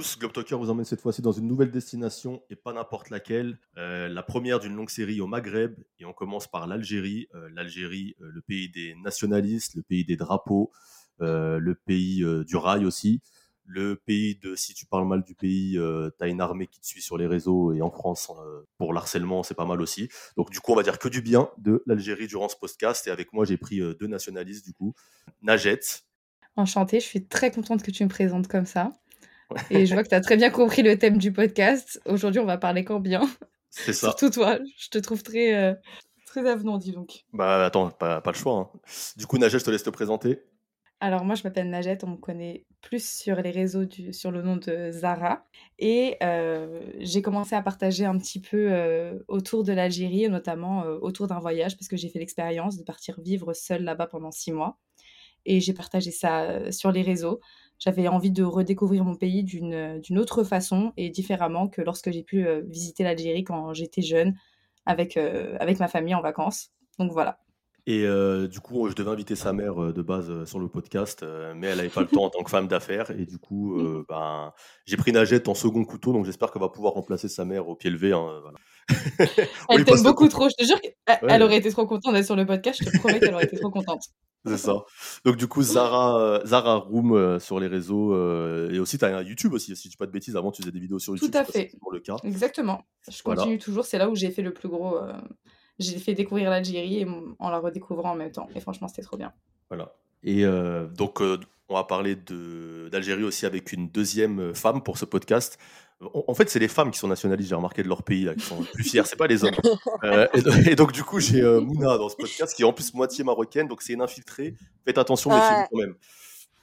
Tous, Globetalker vous emmène cette fois-ci dans une nouvelle destination et pas n'importe laquelle. Euh, la première d'une longue série au Maghreb et on commence par l'Algérie. Euh, L'Algérie, euh, le pays des nationalistes, le pays des drapeaux, le pays du rail aussi. Le pays de si tu parles mal du pays, tu as une armée qui te suit sur les réseaux et en France pour l'harcèlement, c'est pas mal aussi. Donc du coup, on va dire que du bien de l'Algérie durant ce podcast et avec moi, j'ai pris deux nationalistes du coup. Najet. Enchantée, je suis très contente que tu me présentes comme ça. Et je vois que tu as très bien compris le thème du podcast. Aujourd'hui, on va parler qu'en bien. C'est ça. Surtout toi, je te trouve très, euh, très avenant, dis donc. Bah attends, pas, pas le choix. Hein. Du coup, Najet, je te laisse te présenter. Alors moi, je m'appelle Najet, on me connaît plus sur les réseaux du, sur le nom de Zara. Et euh, j'ai commencé à partager un petit peu euh, autour de l'Algérie, notamment autour d'un voyage, parce que j'ai fait l'expérience de partir vivre seule là-bas pendant six mois. Et j'ai partagé ça sur les réseaux j'avais envie de redécouvrir mon pays d'une autre façon et différemment que lorsque j'ai pu euh, visiter l'Algérie quand j'étais jeune avec, euh, avec ma famille en vacances. Donc voilà. Et euh, du coup, je devais inviter sa mère de base sur le podcast, mais elle n'avait pas le temps en tant que femme d'affaires. Et du coup, ben, j'ai pris Najette en second couteau, donc j'espère qu'elle va pouvoir remplacer sa mère au pied levé. Hein, elle t'aime beaucoup trop, je te jure qu'elle aurait été trop contente d'être sur le podcast, je te promets qu'elle aurait été trop contente. C'est ça. Donc du coup, Zara, euh, Zara Room euh, sur les réseaux euh, et aussi tu as un YouTube aussi, si je dis pas de bêtises. Avant, tu faisais des vidéos sur YouTube. Tout à fait. Pour le cas. Exactement. Je continue toujours. C'est là où j'ai fait le plus gros. J'ai fait découvrir l'Algérie en la redécouvrant en même temps. Et franchement, c'était trop bien. Voilà. Et donc, on va parler d'Algérie aussi avec une deuxième femme pour ce podcast. En fait, c'est les femmes qui sont nationalistes, j'ai remarqué, de leur pays, là, qui sont plus fiers, c'est pas les hommes. Euh, et, donc, du coup, j'ai euh, Mouna dans ce podcast, qui est en plus moitié marocaine, donc c'est une infiltrée. Faites attention, les filles, quand même.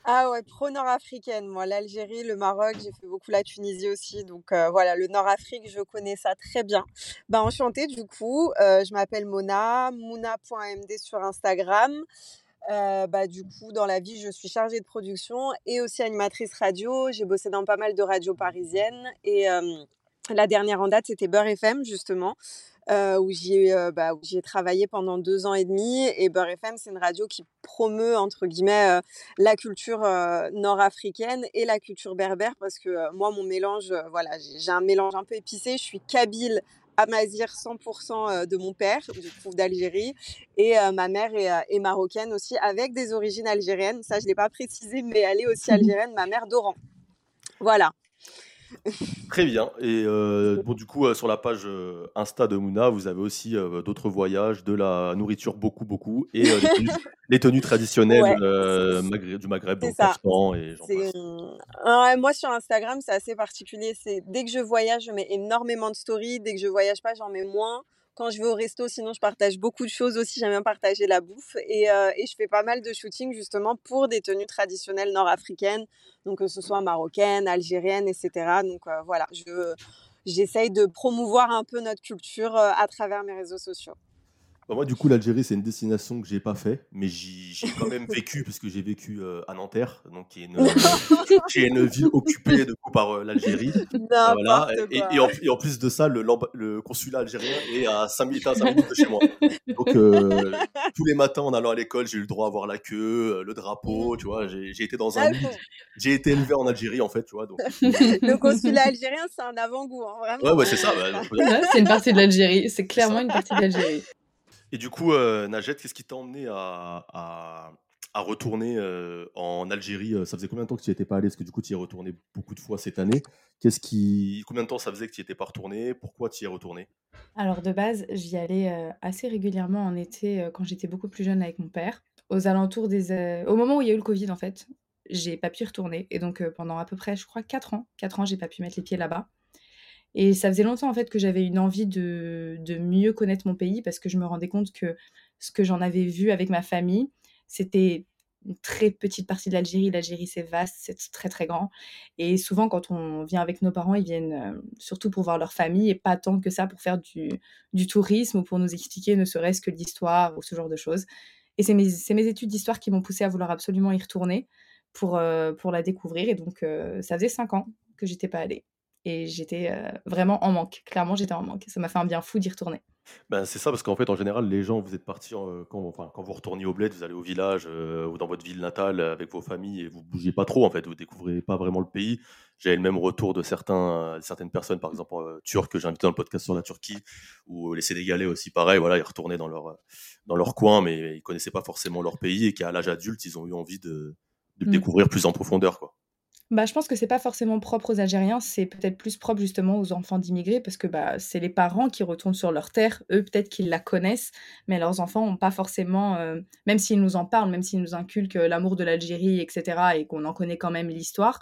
Ah ouais, pro-nord-africaine. Moi, l'Algérie, le Maroc, j'ai fait beaucoup la Tunisie aussi. Donc euh, voilà, le Nord-Afrique, je connais ça très bien. Bah, enchantée, du coup. je m'appelle Mona, mouna.md sur Instagram. Euh, bah, du coup, dans la vie, je suis chargée de production et aussi animatrice radio. J'ai bossé dans pas mal de radios parisiennes. Et la dernière en date, c'était Beurre FM, justement, euh, où j'y ai, bah, travaillé pendant deux ans et demi. Et Beurre FM, c'est une radio qui promeut, entre guillemets, la culture nord-africaine et la culture berbère. Parce que moi, mon mélange, voilà, j'ai un mélange un peu épicé. Je suis kabyle amazir 100% euh, de mon père, je trouve d'Algérie, et euh, ma mère est, euh, est, marocaine aussi, avec des origines algériennes. Ça, je ne l'ai pas précisé, mais elle est aussi algérienne, ma mère d'Oran. Voilà. Très bien. Et euh, bon, du coup, euh, sur la page euh, Insta de Mouna, vous avez aussi d'autres voyages, de la nourriture, beaucoup, beaucoup, et les, tenues, traditionnelles du Maghreb, donc Constant et Moi, sur Instagram, c'est assez particulier. C'est dès que je voyage, je mets énormément de stories. Dès que je voyage pas, j'en mets moins quand je vais au resto, sinon je partage beaucoup de choses aussi. J'aime bien partager la bouffe et, euh, et, je fais pas mal de shooting justement pour des tenues traditionnelles nord-africaines, donc que ce soit marocaines, algériennes, etc. Donc euh, voilà, je j'essaye de promouvoir un peu notre culture euh, à travers mes réseaux sociaux. Bah, moi, du coup, l'Algérie, c'est une destination que j'ai pas fait, mais j'ai quand même vécu, parce que j'ai vécu euh, à Nanterre, donc qui est une, une ville occupée de coup par euh, l'Algérie. Voilà. Et, et, en, plus de ça, le, le, consulat algérien est à 5 minutes, de chez moi. Donc, euh, tous les matins, en allant à l'école, j'ai eu le droit à voir la queue, le drapeau, tu vois. J'ai été dans un ah, J'ai été élevé en Algérie, en fait, tu vois. Donc... le consulat algérien, c'est un avant-goût, hein, vraiment. Ouais, ouais, c'est ça. Bah, c'est une partie de l'Algérie. C'est clairement une partie de l'Algérie. Et du coup, euh, Najet, qu'est-ce qui t'a emmené à, retourner euh, en Algérie euh, Ça faisait combien de temps que tu n'y étais pas allé? Parce que du coup, tu y es retourné beaucoup de fois cette année? Qu'est-ce qui, combien de temps ça faisait que tu n'y étais pas retourné? Pourquoi tu y es retourné? Alors de base, j'y allais assez régulièrement en été quand j'étais beaucoup plus jeune avec mon père. Aux alentours des, au moment où il y a eu le Covid en fait, j'ai pas pu y retourner. Et donc pendant à peu près, je crois, 4 ans, 4 ans, j'ai pas pu mettre les pieds là-bas. Et ça faisait longtemps en fait que j'avais une envie de, de, mieux connaître mon pays parce que je me rendais compte que ce que j'en avais vu avec ma famille, c'était une très petite partie de l'Algérie. L'Algérie, c'est vaste, c'est très très grand. Et souvent, quand on vient avec nos parents, ils viennent euh, surtout pour voir leur famille et pas tant que ça pour faire du, du tourisme ou pour nous expliquer ne serait-ce que l'histoire ou ce genre de choses. Et c'est mes, mes, études d'histoire qui m'ont poussé à vouloir absolument y retourner pour, euh, pour la découvrir. Et donc, euh, ça faisait cinq ans que j'étais pas allée. Et j'étais vraiment en manque. Clairement, j'étais en manque. Ça m'a fait un bien fou d'y retourner. Ben, c'est ça, parce qu'en fait, en général, les gens, vous êtes partis, quand, enfin, quand vous retourniez au bled, vous allez au village ou dans votre ville natale avec vos familles et vous bougez pas trop, en fait, vous découvrez pas vraiment le pays. J'avais le même retour de certains, certaines personnes, par exemple, turcs que j'ai invité dans le podcast sur la Turquie, ou les Sénégalais aussi, pareil, voilà, ils retournaient dans leur, dans leur coin, mais ils connaissaient pas forcément leur pays et qu'à l'âge adulte, ils ont eu envie de, de le mmh. découvrir plus en profondeur, quoi. Bah, je pense que c'est pas forcément propre aux Algériens, c'est peut-être plus propre justement aux enfants d'immigrés parce que bah, c'est les parents qui retournent sur leur terre, eux peut-être qu'ils la connaissent, mais leurs enfants n'ont pas forcément, euh, même s'ils nous en parlent, même s'ils nous inculquent euh, l'amour de l'Algérie, etc., et qu'on en connaît quand même l'histoire,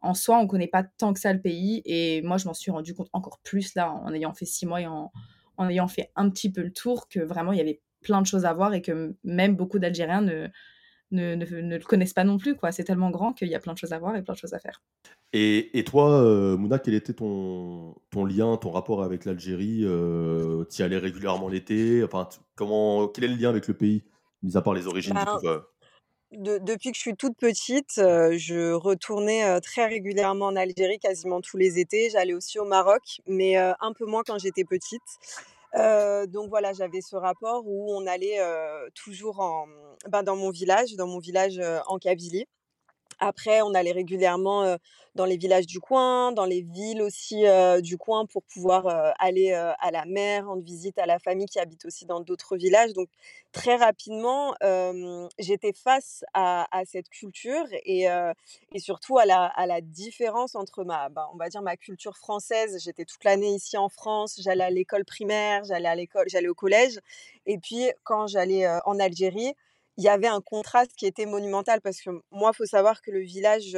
en soi, on connaît pas tant que ça le pays. Et moi, je m'en suis rendu compte encore plus là, en ayant fait six mois et en, en ayant fait un petit peu le tour, que vraiment il y avait plein de choses à voir et que même beaucoup d'Algériens ne, ne, ne, le connaissent pas non plus. quoi. C'est tellement grand qu'il y a plein de choses à voir et plein de choses à faire. Et, et toi, euh, Mouna, quel était ton, ton lien, ton rapport avec l'Algérie euh, Tu y allais régulièrement l'été? Enfin, comment, Quel est le lien avec le pays, mis à part les origines du ben, de, depuis que je suis toute petite, euh, je retournais euh, très régulièrement en Algérie, quasiment tous les étés. J'allais aussi au Maroc, mais un peu moins quand j'étais petite donc voilà, j'avais ce rapport où on allait toujours en, ben, dans mon village, dans mon village en Kabylie. Après, on allait régulièrement dans les villages du coin, dans les villes aussi du coin pour pouvoir aller à la mer, rendre visite à la famille qui habite aussi dans d'autres villages. Donc très rapidement, j'étais face à, cette culture et, surtout à la, différence entre ma, ben, on va dire ma culture française. J'étais toute l'année ici en France, j'allais à l'école primaire, j'allais à l'école, j'allais au collège. Et puis quand j'allais en Algérie, il y avait un contraste qui était monumental parce que moi, il faut savoir que le village,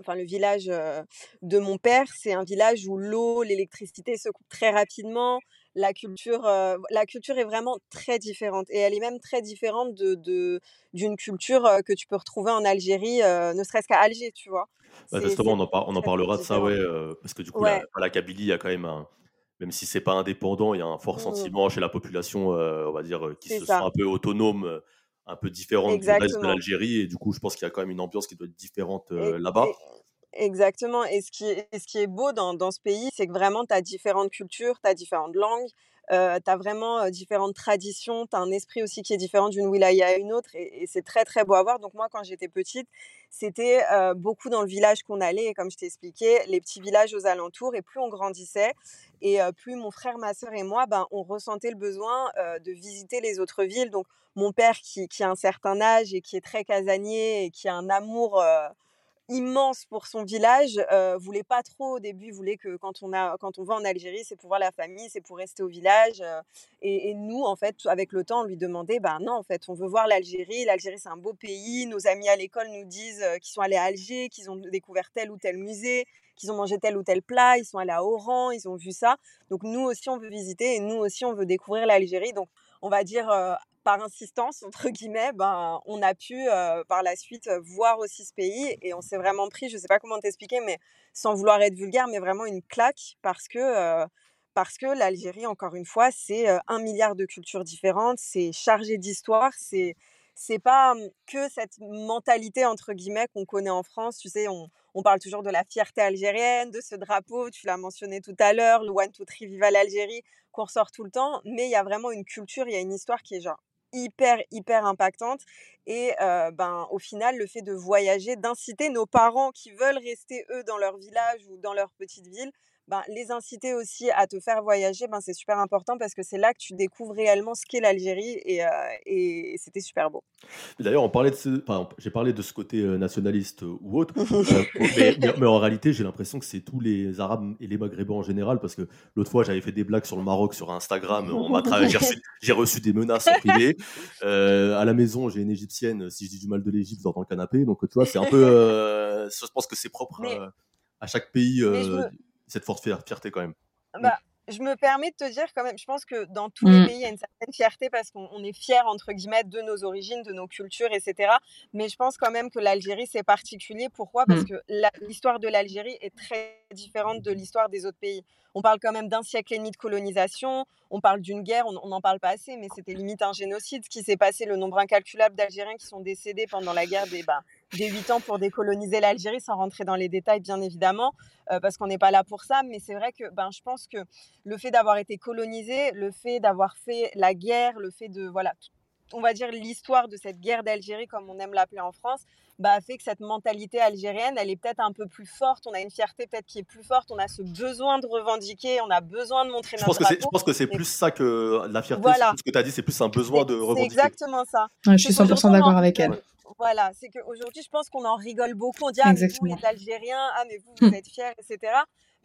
enfin le village de mon père, c'est un village où l'eau, l'électricité se coupent très rapidement. La culture, la culture est vraiment très différente et elle est même très différente de, d'une culture que tu peux retrouver en Algérie, ne serait-ce qu'à Alger, tu vois? Bah, justement, on en, on en parlera de ça, ouais, parce que du coup, la, la, Kabylie, il y a quand même un, même si c'est pas indépendant, il y a un fort mmh. sentiment chez la population, on va dire, qui se sent un peu autonome un peu différente du reste de l'Algérie. Et du coup, je pense qu'il y a quand même une ambiance qui doit être différente euh, là-bas. Exactement. Et ce qui est, ce qui est beau dans, dans ce pays, c'est que vraiment, tu as différentes cultures, tu as différentes langues, euh, tu as vraiment différentes traditions, tu as un esprit aussi qui est différent d'une wilaya à une autre. Et, c'est très, très beau à voir. Donc, moi, quand j'étais petite, c'était beaucoup dans le village qu'on allait. Et comme je t'ai expliqué, les petits villages aux alentours. Et plus on grandissait, et plus mon frère, ma soeur et moi, ben, on ressentait le besoin de visiter les autres villes. Donc, mon père, qui, qui, a un certain âge et qui est très casanier et qui a un amour immense pour son village, euh, voulait pas trop au début, voulait que quand on, a, quand on va en Algérie, c'est pour voir la famille, c'est pour rester au village. et, nous, en fait, avec le temps, on lui demandait, ben non, en fait, on veut voir l'Algérie. L'Algérie, c'est un beau pays. Nos amis à l'école nous disent qu'ils sont allés à Alger, qu'ils ont découvert tel ou tel musée, qu'ils ont mangé tel ou tel plat, ils sont allés à Oran, ils ont vu ça. Donc nous aussi, on veut visiter et nous aussi, on veut découvrir l'Algérie. Donc, on va dire, par insistance, entre guillemets, ben, on a pu par la suite voir aussi ce pays et on s'est vraiment pris, je ne sais pas comment t'expliquer, mais sans vouloir être vulgaire, mais vraiment une claque parce que, parce que l'Algérie, encore une fois, c'est un milliard de cultures différentes, c'est chargé d'histoire, c'est c'est pas que cette mentalité entre guillemets qu'on connaît en France. Tu sais, on, on, parle toujours de la fierté algérienne, de ce drapeau. Tu l'as mentionné tout à l'heure, le One Two Three Viva l'Algérie qu'on ressort tout le temps. Mais il y a vraiment une culture, il y a une histoire qui est genre hyper, hyper impactante. Et ben, au final, le fait de voyager, d'inciter nos parents qui veulent rester, eux, dans leur village ou dans leur petite ville, ben, les inciter aussi à te faire voyager, ben, c'est super important parce que c'est là que tu découvres réellement ce qu'est l'Algérie et, et c'était super beau. D'ailleurs, on parlait de ce, enfin, j'ai parlé de ce côté nationaliste ou autre, mais, mais, en réalité, j'ai l'impression que c'est tous les Arabes et les Maghrébins en général parce que l'autre fois, j'avais fait des blagues sur le Maroc sur Instagram, on m'a j'ai, reçu, j'ai reçu des menaces en privé. à la maison, j'ai une égyptienne, si je dis du mal de l'Égypte, dans le canapé, donc tu vois, c'est un peu, je pense que c'est propre à chaque pays cette forte fierté quand même. Bah, je me permets de te dire quand même, je pense que dans tous les mmh. pays, il y a une certaine fierté parce qu'on est fier, entre guillemets, de nos origines, de nos cultures, etc. Mais je pense quand même que l'Algérie, c'est particulier. Pourquoi? Parce mmh. que l'histoire de l'Algérie est très différente de l'histoire des autres pays. On parle quand même d'un siècle et demi de colonisation, on parle d'une guerre, on n'en parle pas assez, mais c'était limite un génocide ce qui s'est passé, le nombre incalculable d'Algériens qui sont décédés pendant la guerre des, bah, des 8 ans pour décoloniser l'Algérie, sans rentrer dans les détails, bien évidemment, parce qu'on n'est pas là pour ça. Mais c'est vrai que ben, je pense que le fait d'avoir été colonisé, le fait d'avoir fait la guerre, le fait de, voilà, on va dire l'histoire de cette guerre d'Algérie, comme on aime l'appeler en France, bah, fait que cette mentalité algérienne, elle est peut-être un peu plus forte. On a une fierté peut-être qui est plus forte. On a ce besoin de revendiquer. On a besoin de montrer je notre pense que. Je pense que c'est plus ça que la fierté. Voilà. Ce que tu as dit, c'est plus un besoin de revendiquer. C'est exactement ça. Ouais, je suis 100% d'accord avec elle. Voilà, c'est qu'aujourd'hui, je pense qu'on en rigole beaucoup. On dit, ah, mais vous, les Algériens, ah, mais vous, vous êtes fiers, etc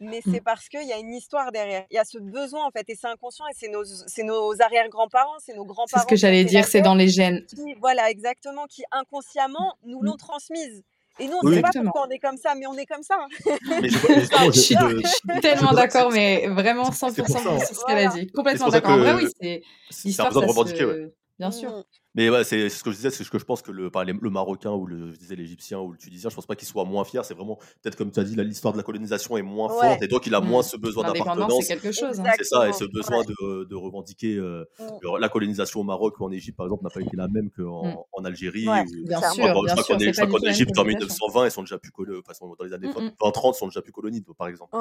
mais c'est parce qu'il y a une histoire derrière. Il y a ce besoin, en fait, et c'est inconscient, et c'est nos, nos arrière-grands-parents, c'est nos grands-parents. C'est ce que j'allais dire, c'est dans les gènes. Qui, voilà, exactement, qui inconsciemment nous l'ont transmise. Et nous, on ne sait pas pourquoi on est comme ça, mais on est comme ça. Mais je, mais je- Je suis je- tellement je- d'accord, mais vraiment c'est 100% pour ça, hein. sur ce qu'elle a dit. Complètement d'accord. En vrai, que oui, c'est c'est un besoin de revendiquer, se... ouais. Bien sûr. Mm. Mais ouais, c'est ce que je disais, c'est ce que je pense que le, par les- le Marocain ou le, je disais l'Égyptien ou le Tunisien, je pense pas qu'il soit moins fier. C'est vraiment, peut-être comme tu as dit, l'histoire de la colonisation est moins Ouais. forte et donc il a Mm. moins ce besoin d'appartenance. c'est quelque chose. hein. C'est ça, et ce besoin de, de revendiquer euh, Mm. le- la colonisation au Maroc ou en Égypte, par exemple, n'a pas été la même qu'en en Algérie. Ouais, ou- Bien sûr, bien sûr, je crois qu'en Égypte, en colonisation. 1920, ils sont déjà plus enfin, dans les années Mm, mm. 20-30, ils sont déjà plus colonies, par exemple.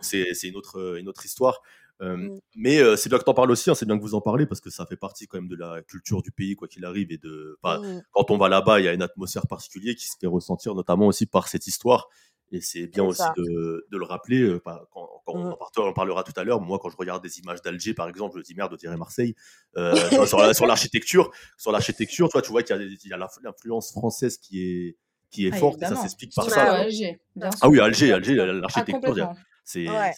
C'est c'est une autre, une autre histoire. Euh, Mm. Mais euh, c'est bien que tu en parles aussi, hein, c'est bien que vous en parlez parce que ça fait partie quand même de la culture du pays, quoi qu'il arrive. Et de, Mm. quand on va là-bas, il y a une atmosphère particulière qui se fait ressentir, notamment aussi par cette histoire. Et c'est bien aussi de, de le rappeler. euh, Quand, quand on, Mm. en parlera, on parlera tout à l'heure. Moi, quand je regarde des images d'Alger, par exemple, je me dis merde, on dirait Marseille. Euh, sur la- sur l'architecture, sur l'architecture, tu vois, tu vois qu'il y a, l'influence française qui est, qui est Ah, forte et ça s'explique par ça. bien sûr. Ah oui, Alger, Alger, sûr. l'architecture, Ah, c'est Ouais.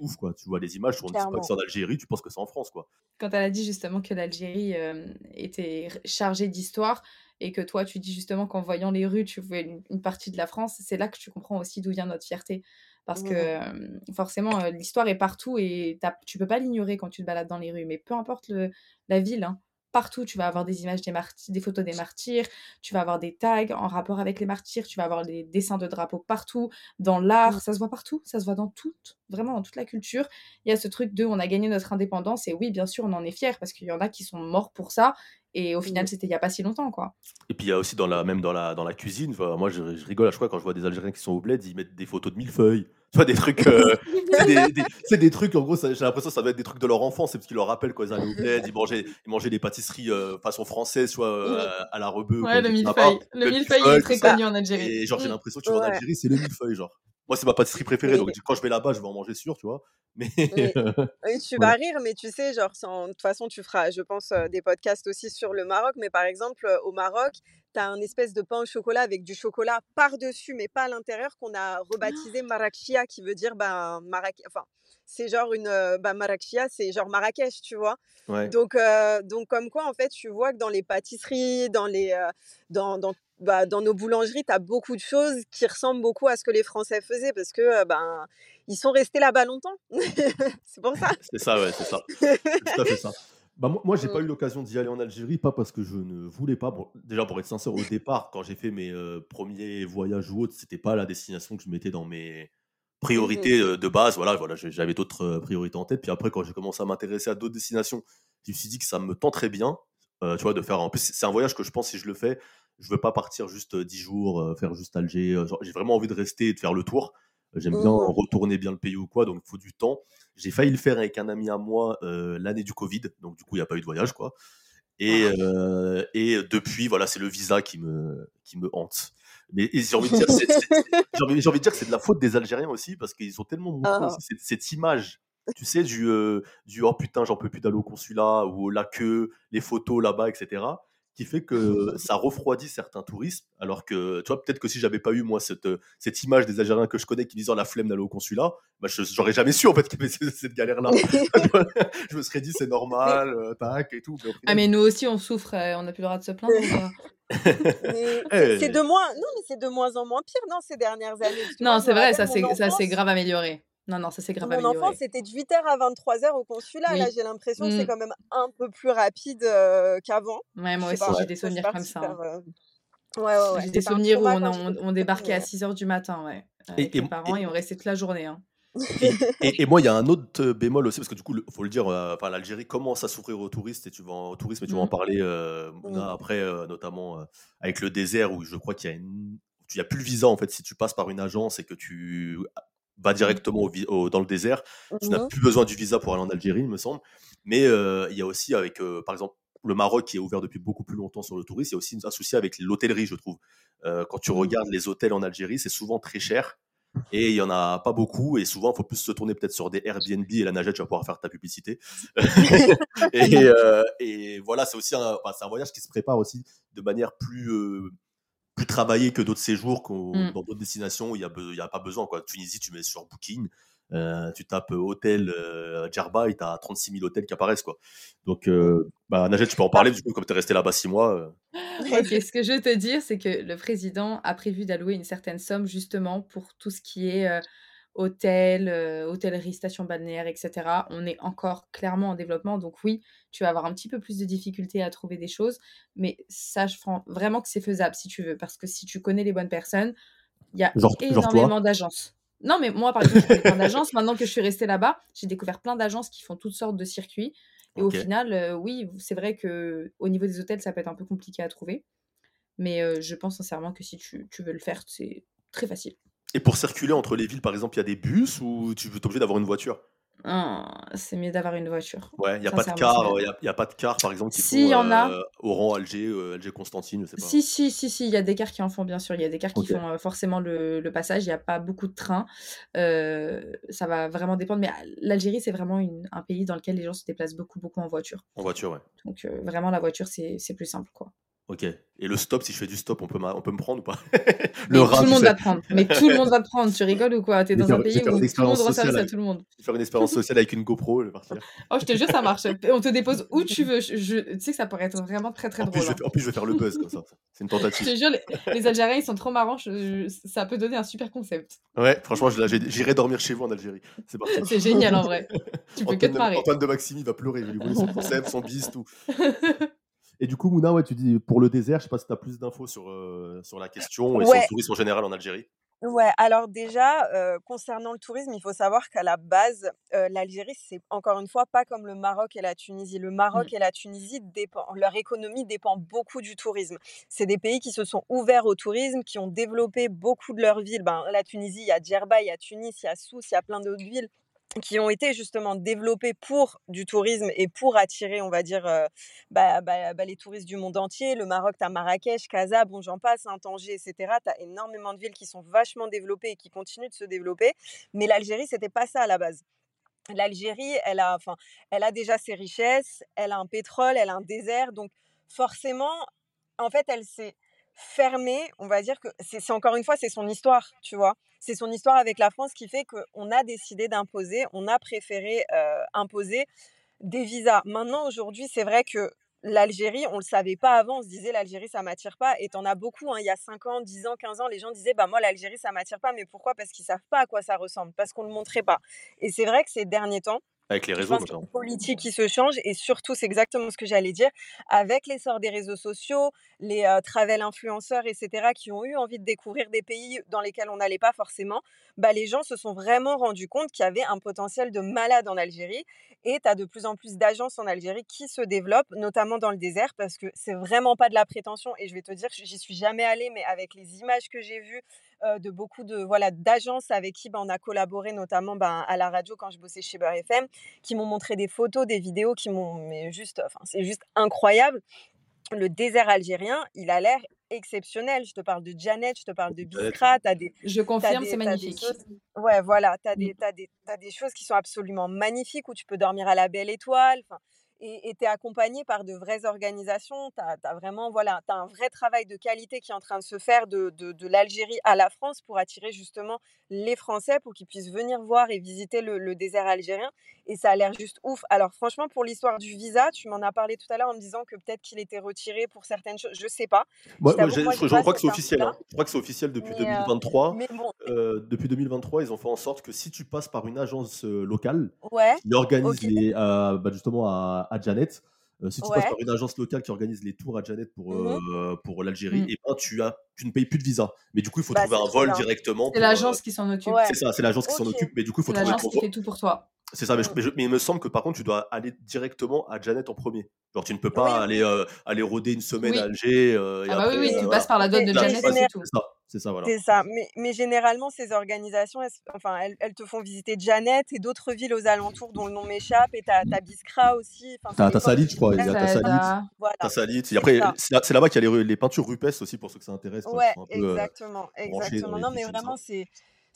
ouf, quoi. Tu vois les images, on ne dit pas Clairement. que c'est en Algérie, tu penses que c'est en France, quoi. Quand elle a dit justement que l'Algérie euh, était chargée d'histoire et que toi tu dis justement qu'en voyant les rues tu vois une, une partie de la France, c'est là que tu comprends aussi d'où vient notre fierté. Parce que euh, forcément l'histoire est partout et tu peux pas l'ignorer quand tu te balades dans les rues. Mais peu importe le, la ville, hein, partout tu vas avoir des images des martyrs, des photos des martyrs, tu vas avoir des tags en rapport avec les martyrs, tu vas avoir des dessins de drapeaux partout, dans l'art, Mm. ça se voit partout, ça se voit dans toute, vraiment dans toute la culture il y a ce truc de on a gagné notre indépendance et oui bien sûr on en est fier parce qu'il y en a qui sont morts pour ça et au final Mm. c'était il y a pas si longtemps quoi Et puis il y a aussi dans la, même dans la, dans la cuisine, enfin, moi je, je rigole à chaque fois quand je vois des Algériens qui sont au bled, ils mettent des photos de millefeuilles. Tu vois, des trucs. euh, c'est des, des- c'est des trucs, en gros, j'ai l'impression que ça va être des trucs de leur enfance, c'est parce qu'ils leur rappellent quand ils allaient au bled, ils mangeaient, ils mangeaient des pâtisseries euh, façon française, soit euh, à la rebeu. ouais le millefeuille le millefeuille il est très connu en Algérie Et genre, j'ai Mm. l'impression que tu vas en. Algérie, c'est le millefeuille, genre. Moi, c'est ma pâtisserie préférée, donc quand je vais là-bas, je vais en manger sûr, tu vois. Mais. Oui, tu Voilà. vas rire, mais tu sais, genre, de toute façon, tu feras, je pense, euh, des podcasts aussi sur le Maroc. Mais par exemple, euh, au Maroc, tu as un espèce de pain au chocolat avec du chocolat par-dessus, mais pas à l'intérieur, qu'on a rebaptisé Marrakechia, qui veut dire, ben, Marrak... enfin, c'est genre une. Marrakechia, c'est genre Marrakech, tu vois? ouais. Donc, euh, donc, comme quoi, en fait, tu vois que dans les pâtisseries, dans, les, euh, dans, dans, bah, dans nos boulangeries, tu as beaucoup de choses qui ressemblent beaucoup à ce que les Français faisaient parce que euh, ben, ils sont restés là-bas longtemps. c'est pour ça. C'est ça, ouais, c'est ça. Tout à fait ça. Bah, moi, moi j'ai Mm. pas eu l'occasion d'y aller en Algérie, pas parce que je ne voulais pas. Bon, déjà, pour être sincère, au départ, quand j'ai fait mes euh, premiers voyages ou autres, c'était pas la destination que je mettais dans mes priorités euh, de base. Voilà, voilà j'avais d'autres euh, priorités en tête. Puis après, quand j'ai commencé à m'intéresser à d'autres destinations, je me suis dit que ça me tenterait bien, tu vois, de faire. En plus, c'est un voyage que je pense, si je le fais, je veux pas partir juste euh, 10 jours, faire juste Alger. J'ai vraiment envie de rester et de faire le tour. J'aime bien Mhm. retourner bien le pays ou quoi, donc il faut du temps. J'ai failli le faire avec un ami à moi euh, l'année du Covid, donc du coup, il n'y a pas eu de voyage, quoi. Et, euh, et depuis, voilà, c'est le visa qui me, qui me hante. Mais j'ai envie de dire, c'est- c'est- j'ai envie, j'ai envie de dire que c'est de la faute des Algériens aussi, parce qu'ils ont tellement montré Ah. cette image, tu sais, du, euh, du oh putain, j'en peux plus d'aller au consulat, ou la queue, les photos là-bas, etc., qui fait que ça refroidit certains touristes, alors que, tu vois, peut-être que si j'avais pas eu, moi, cette, euh, cette image des Algériens que je connais qui disent oh, la flemme d'aller au consulat, bah, je- j'aurais jamais su, en fait, qu'il y avait cette- galère-là. je me serais dit, c'est normal, euh, tac, et tout. mais ah mais nous aussi on souffre euh, on n'a plus le droit de se plaindre. Mais Eh. c'est de moins, non, mais c'est de moins en moins pire, non, ces dernières années. Non c'est vrai ça c'est ça c'est enfance- grave amélioré non non ça c'est grave Mon amélioré c'était de 8h à 23h au consulat. Oui. Là, j'ai l'impression que Mm. c'est quand même un peu plus rapide euh, qu'avant. ouais moi aussi j'ai des souvenirs comme ça hein. euh, Ouais, ouais, ouais. j'ai des souvenirs où on, on, débarquait à petite, 6h du matin ouais Et- avec et- mes parents et- et on restait toute la journée hein. Et, moi, il y a un autre bémol aussi, parce que du coup, il faut le dire, enfin, l'Algérie commence à s'ouvrir aux touristes, et tu vas en, au tourisme, et tu vas en mmh. parler mmh. après, notamment avec le désert, où je crois qu'il y a une... Tu plus le visa en fait si tu passes par une agence et que tu vas directement dans le désert. Tu n'as plus besoin du visa pour aller en Algérie, il me semble. Mais il y a aussi avec, par exemple, le Maroc qui est ouvert depuis beaucoup plus longtemps sur le tourisme, il y a aussi un souci avec l'hôtellerie, je trouve. quand tu mmh. regardes les hôtels en Algérie, c'est souvent très cher. Et il n'y en a pas beaucoup. Et souvent, il faut plus se tourner peut-être sur des Airbnb et la nagette, tu vas pouvoir faire ta publicité. et, voilà, c'est aussi un, un, voyage qui se prépare aussi de manière plus, plus travaillé que d'autres séjours mmh. dans d'autres destinations où il n'y a, a, pas besoin. Quoi. Tunisie, tu mets sur Booking, euh, tu tapes hôtel euh, Djerba et tu as 36 000 hôtels qui apparaissent. Quoi. Donc, euh, bah, tu peux en parler, du coup, comme tu es resté là-bas six mois. Euh. Ok, ce que je veux te dire, c'est que le président a prévu d'allouer une certaine somme justement pour tout ce qui est hôtel, hôtellerie, station balnéaire, etc. On est encore clairement en développement, donc oui, tu vas avoir un petit peu plus de difficultés à trouver des choses, mais sache vraiment que c'est faisable si tu veux, parce que si tu connais les bonnes personnes, il y a énormément d'agences. Non, mais moi, par exemple, j'ai plein d'agences. Maintenant que je suis restée là-bas, j'ai découvert plein d'agences qui font toutes sortes de circuits. Et au final, oui, c'est vrai que au niveau des hôtels, ça peut être un peu compliqué à trouver. Mais je pense sincèrement que si tu veux le faire, c'est très facile. Et pour circuler entre les villes, par exemple, il y a des bus ou tu es obligé d'avoir une voiture? Ah, c'est mieux d'avoir une voiture. Ouais, il n'y a pas de car, il y, a pas de car par exemple qui si, font y en a. Euh, Oran, Alger, euh, Alger, Constantine, je sais pas. Si, si, si, si, il y a des cars qui en font bien sûr. Il y a des cars qui font euh, forcément le, le passage. Il n'y a pas beaucoup de trains. ça va vraiment dépendre. Mais l'Algérie, c'est vraiment une, un pays dans lequel les gens se déplacent beaucoup, beaucoup en voiture. En voiture, ouais. Donc vraiment, la voiture, c'est plus simple, quoi. Ok. Et le stop, si je fais du stop, on peut, on peut me prendre ou pas? Le Tout le monde va prendre. Mais tout le monde va te prendre. Tu rigoles ou quoi? T'es dans un pays où tout le monde rend service à tout le monde. Faire une expérience sociale avec une GoPro, je vais partir. Oh, je te jure, ça marche. On te dépose où tu veux. Je, tu sais que ça pourrait être vraiment très très en drôle. Plus, hein. en plus, je vais faire le buzz comme ça. C'est une tentative. je te jure, les, Algériens, ils sont trop marrants. ça peut donner un super concept. Ouais, franchement, j'irai dormir chez vous en Algérie. C'est parti. C'est génial en vrai. Tu peux que te marrer. Antoine de Maximi va pleurer. Je lui voler son concept, son bis, tout. Et du coup, Mouna, ouais, tu dis pour le désert, je sais pas si tu as plus d'infos sur, euh, sur la question et sur le tourisme en général en Algérie. Ouais, alors déjà, euh, concernant le tourisme, il faut savoir qu'à la base, euh, l'Algérie, c'est encore une fois pas comme le Maroc et la Tunisie. Le Maroc mmh. et la Tunisie, dépend, leur économie dépend beaucoup du tourisme. C'est des pays qui se sont ouverts au tourisme, qui ont développé beaucoup de leurs villes. Ben, la Tunisie, il y a Djerba, il y a Tunis, il y a Sousse, il y a plein d'autres villes qui ont été justement développés pour du tourisme et pour attirer, on va dire, euh, bah, bah, bah, les touristes du monde entier. Le Maroc, tu as Marrakech, Casa, bon, j'en passe, hein, Tanger, etc. Tu as énormément de villes qui sont vachement développées et qui continuent de se développer. Mais l'Algérie, c'était pas ça à la base. L'Algérie, elle a, enfin, elle a déjà ses richesses, elle a un pétrole, elle a un désert. Donc, forcément, en fait, elle s'est fermée. On va dire que c'est encore une fois, c'est son histoire, tu vois? C'est son histoire avec la France qui fait qu'on a décidé d'imposer, on a préféré imposer des visas. Maintenant, aujourd'hui, c'est vrai que l'Algérie, on ne le savait pas avant, on se disait l'Algérie, ça m'attire pas. Et t'en as beaucoup, hein, il y a 5 ans, 10 ans, 15 ans, les gens disaient, bah moi, l'Algérie, ça m'attire pas. Mais pourquoi? Parce qu'ils savent pas à quoi ça ressemble, parce qu'on ne le montrait pas. Et c'est vrai que ces derniers temps, avec les réseaux, notamment. politique qui se change et surtout, c'est exactement ce que j'allais dire, avec l'essor des réseaux sociaux, les travel influenceurs, etc., qui ont eu envie de découvrir des pays dans lesquels on n'allait pas forcément, bah, les gens se sont vraiment rendus compte qu'il y avait un potentiel de malade en Algérie. Et tu as de plus en plus d'agences en Algérie qui se développent, notamment dans le désert, parce que c'est vraiment pas de la prétention. Et je vais te dire, j'y suis jamais allée, mais avec les images que j'ai vues de beaucoup de voilà d'agences avec qui bah, on a collaboré, notamment bah, à la radio quand je bossais chez Beurre FM, qui m'ont montré des photos, des vidéos qui m'ont, mais juste, enfin c'est juste incroyable. Le désert algérien, il a l'air exceptionnel. Je te parle de Janet, je te parle de Biskra. des, je confirme, c'est magnifique. ouais, voilà, tu as, mmh. as, des, as des choses qui sont absolument magnifiques où tu peux dormir à la belle étoile. Enfin, et tu es accompagné par de vraies organisations. Tu as, vraiment voilà, as un vrai travail de qualité qui est en train de se faire de, de, de l'Algérie à la France pour attirer justement les Français pour qu'ils puissent venir voir et visiter le, le, désert algérien. Et ça a l'air juste ouf. Alors franchement, pour l'histoire du visa, tu m'en as parlé tout à l'heure en me disant que peut-être qu'il était retiré pour certaines choses. Je sais pas. Moi, je, crois que c'est officiel. Hein. Je crois que c'est officiel depuis 2023. Euh, euh, depuis 2023, ils ont fait en sorte que si tu passes par une agence euh, locale ouais, qui organise les, bah, justement à, à Janet, si tu passes par une agence locale qui organise les tours à Janet pour, mmh pour l'Algérie, mmh. et ben, tu, as, tu ne payes plus de visa. Mais du coup, il faut bah, trouver un vol directement. C'est l'agence qui s'en occupe. C'est ça, c'est l'agence qui s'en occupe. Mais du coup, il faut trouver l'agence qui fait tout pour toi. C'est ça, mais, il me semble que par contre, tu dois aller directement à Janet en premier. Genre, tu ne peux pas aller, aller rôder une semaine à Alger. ah, bah oui, oui, tu passes par la donne de Janet, c'est tout. C'est ça, voilà. C'est ça. Mais, mais, généralement, ces organisations, elles, enfin, elles, elles, te font visiter Janet et d'autres villes aux alentours dont le nom m'échappe. Et t'as as Biskra aussi. T'as Tassalit, je crois. Il y a Tassalit. Voilà. Tassalit. Et après, c'est là-bas qu'il y a les, les, peintures rupestres aussi, pour ceux que ça intéresse. Ouais, exactement. exactement. Non, mais vraiment, c'est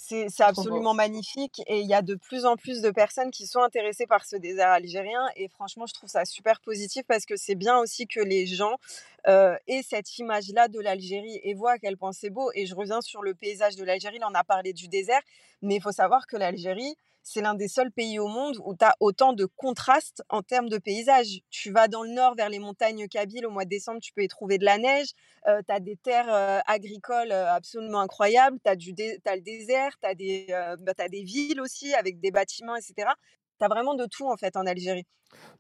c'est absolument magnifique et il y a de plus en plus de personnes qui sont intéressées par ce désert algérien et franchement je trouve ça super positif parce que c'est bien aussi que les gens euh, aient cette image-là de l'Algérie et voient à quel point c'est beau. Et je reviens sur le paysage de l'Algérie, on a parlé du désert mais il faut savoir que l'Algérie c'est l'un des seuls pays au monde où tu as autant de contrastes en termes de paysage. Tu vas dans le nord vers les montagnes Kabyles, au mois de décembre, tu peux y trouver de la neige. Euh, tu as des terres euh, agricoles euh, absolument incroyables. Tu as, le désert, tu as, des, bah, des villes aussi avec des bâtiments, etc. Tu as vraiment de tout en fait en Algérie.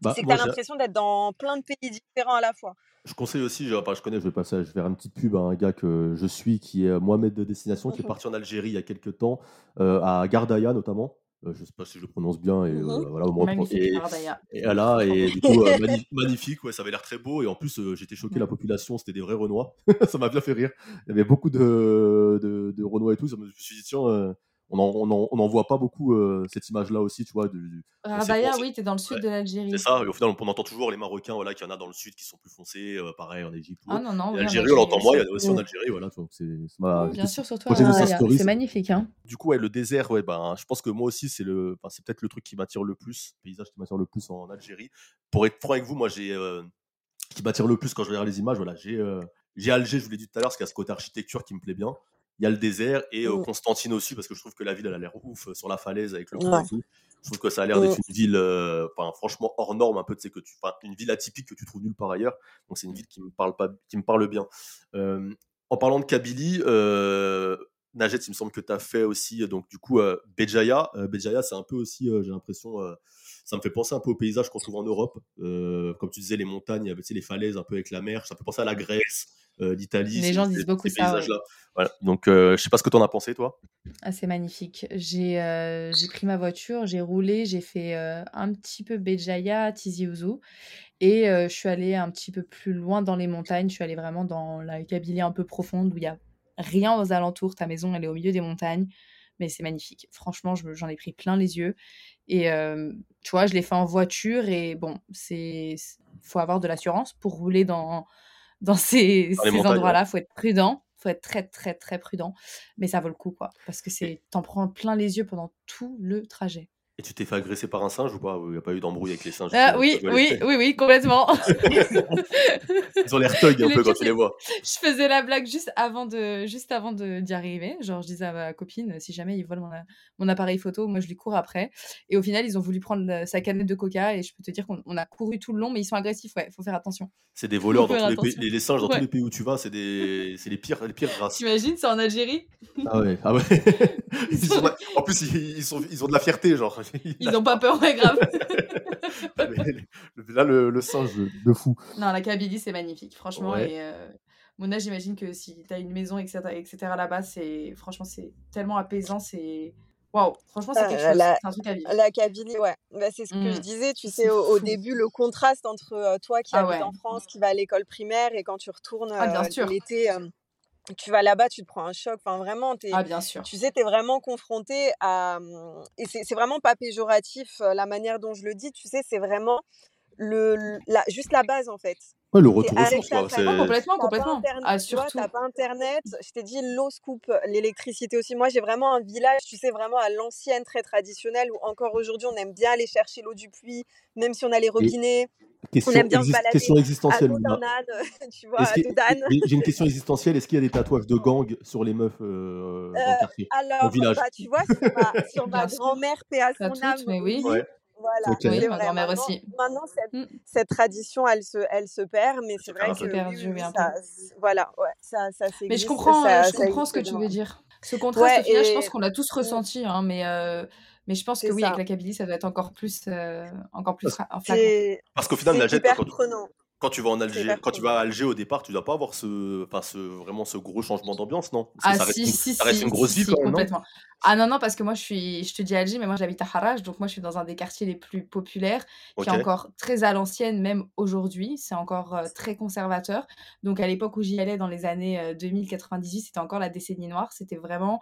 Bah, c'est que tu as l'impression d'être dans plein de pays différents à la fois. Je conseille aussi, je, je connais, je vais passer, je vais faire une petite pub à un gars que je suis qui est Mohamed de Destination, qui est parti en Algérie il y a quelques temps, à Gardaïa notamment. Euh, je ne sais pas si je le prononce bien. Et, mmh euh, voilà, au moins, magnifique, et, et, là, et du coup, euh, magnifique, ouais, ça avait l'air très beau. Et en plus, j'étais choqué, la mmh. population, c'était des vrais Renois. ça m'a bien fait rire. Il y avait beaucoup de, de, de Renois et tout. Je me suis dit, tiens, on n'en on voit pas beaucoup euh, cette image-là aussi, tu vois. Du, Rabaya, oui, tu es dans le sud de l'Algérie. C'est ça, et au final, on entend toujours les Marocains, voilà, qu'il y en a dans le sud qui sont plus foncés, euh, pareil en Égypte. Ah non, non. En Algérie, on l'entend moins, il y en a aussi en Algérie, voilà. Bien sûr, sur toi, c'est magnifique. Hein. Du coup, ouais, le désert, ouais, ben, je pense que moi aussi, c'est le, c'est peut-être le truc qui m'attire le plus, le paysage qui m'attire le plus en Algérie. Pour être franc avec vous, moi, j'ai. Euh, qui m'attire le plus quand je regarde les images, voilà, j'ai. J'ai Alger, je vous l'ai dit tout à l'heure, parce qu'il y a ce côté architecture qui me plaît bien il y a le désert et euh, mmh. Constantine aussi parce que je trouve que la ville elle a l'air ouf euh, sur la falaise avec le ouais. Je trouve que ça a l'air d'être mmh. une ville, euh, franchement hors norme un peu, tu sais que tu, une ville atypique que tu trouves nulle part ailleurs. Donc c'est une ville qui me parle pas, qui me parle bien. en parlant de Kabylie, Najet, il me semble que tu as fait aussi donc du coup Béjaïa. Béjaïa, c'est un peu aussi, j'ai l'impression, ça me fait penser un peu au paysage qu'on trouve en Europe. comme tu disais, les montagnes, les falaises un peu avec la mer. Ça peut penser à la Grèce. Euh, d'Italie. Les gens disent beaucoup ça. Voilà. Donc, euh, je sais pas ce que tu en as pensé, toi. Ah, c'est magnifique. J'ai euh, j'ai pris ma voiture, j'ai roulé, j'ai fait un petit peu Béjaïa, Tizi Ouzou. Et je suis allée un petit peu plus loin dans les montagnes. Je suis allée vraiment dans la Kabylie un peu profonde où il y a rien aux alentours. Ta maison, elle est au milieu des montagnes. Mais c'est magnifique. Franchement, j'en ai pris plein les yeux. Et tu vois, je l'ai fait en voiture. Et bon, c'est faut avoir de l'assurance pour rouler dans, dans ces, endroits-là. Il faut être prudent. faut être très, très, très prudent. Mais ça vaut le coup, quoi. Parce que c'est t'en prends plein les yeux pendant tout le trajet. Et tu t'es fait agresser par un singe ou pas Il n'y a pas eu d'embrouille avec les singes ah, Oui, oui, oui, oui, complètement. Ils ont l'air thug un peu quand tu les vois. Je faisais la blague juste avant de, juste avant d'y arriver. Genre, je disais à ma copine, si jamais ils volent mon, appareil photo, moi je lui cours après. Et au final, ils ont voulu prendre sa canette de coca et je peux te dire qu'on a couru tout le long, mais ils sont agressifs, ouais, faut faire attention. C'est des voleurs dans tous les pays. Les, singes dans tous les pays où tu vas, c'est des... les pires, les pires races. T'imagines, c'est en Algérie? Ah ouais, ah ouais. En plus, ils, sont... ils ont de la fierté, genre. Ils n'ont pas peur, ouais, grave. Là, le, singe de fou. Non, la Kabylie, c'est magnifique, franchement. Et euh, Mona, j'imagine que si tu as une maison, etc., etc. là-bas, c'est franchement, c'est tellement apaisant. C'est. Waouh, franchement, c'est quelque euh, chose. La, un truc à vivre. La Kabylie, ouais. Bah, c'est ce que je mmh. disais. Tu sais, au, début, le contraste entre euh, toi qui ah, habites en France, qui va à l'école primaire, et quand tu retournes ah, l'été tu vas là-bas, tu te prends un choc. Enfin, vraiment, es, ah, bien sûr. tu sais, tu es vraiment confronté à. Mmh, et c'est vraiment pas péjoratif la manière dont je le dis, tu sais, c'est vraiment le, la, juste la base en fait. Ouais, le retour aux sources, complètement, complètement. Pas ah, surtout. Tu pas internet. Je t'ai dit l'eau se coupe, l'électricité aussi. Moi, j'ai vraiment un village, tu sais, vraiment à l'ancienne, très traditionnel, où encore aujourd'hui, on aime bien aller chercher l'eau du puits, même si on a les robinets. Question, on aime bien se balader question existentielle. À tu vois, J'ai une question existentielle. Est-ce qu'il y a des tatouages de gang sur les meufs euh, dans le quartier, alors, au village bah, tu vois, sur ma, grand-mère, paix à son âme. Mais oui. Voilà, oui, ma grand-mère aussi. Maintenant, cette, mmh. cette, tradition, elle se, elle se perd, mais c'est vrai que perdu, ça, voilà, ouais, ça, ça Mais je comprends, ça, je comprends ce que tu veux dire. Ce contraste, ouais, final, je pense qu'on l'a tous mmh. ressenti, hein, mais euh, Mais je pense que oui, avec la Kabylie, ça doit être encore plus, euh, encore plus Parce, qu'au final, Najed, hyper quand, prenant. Quand tu vas en hyper quand tu vas à Alger au départ, tu dois pas avoir ce, enfin, ce, vraiment ce gros changement d'ambiance, non? Parce que Ah ça reste si, une, si, ça reste si, une si, grosse ville si, quand même, non? complètement. Ah non, non, parce que moi, je suis, je te dis Alger, mais moi, j'habite à Harrach, donc moi, je suis dans un des quartiers les plus populaires, qui est encore très à l'ancienne, même aujourd'hui, c'est encore euh, très conservateur. Donc, à l'époque où j'y allais, dans les années euh, 2000-98, c'était encore la décennie noire, c'était vraiment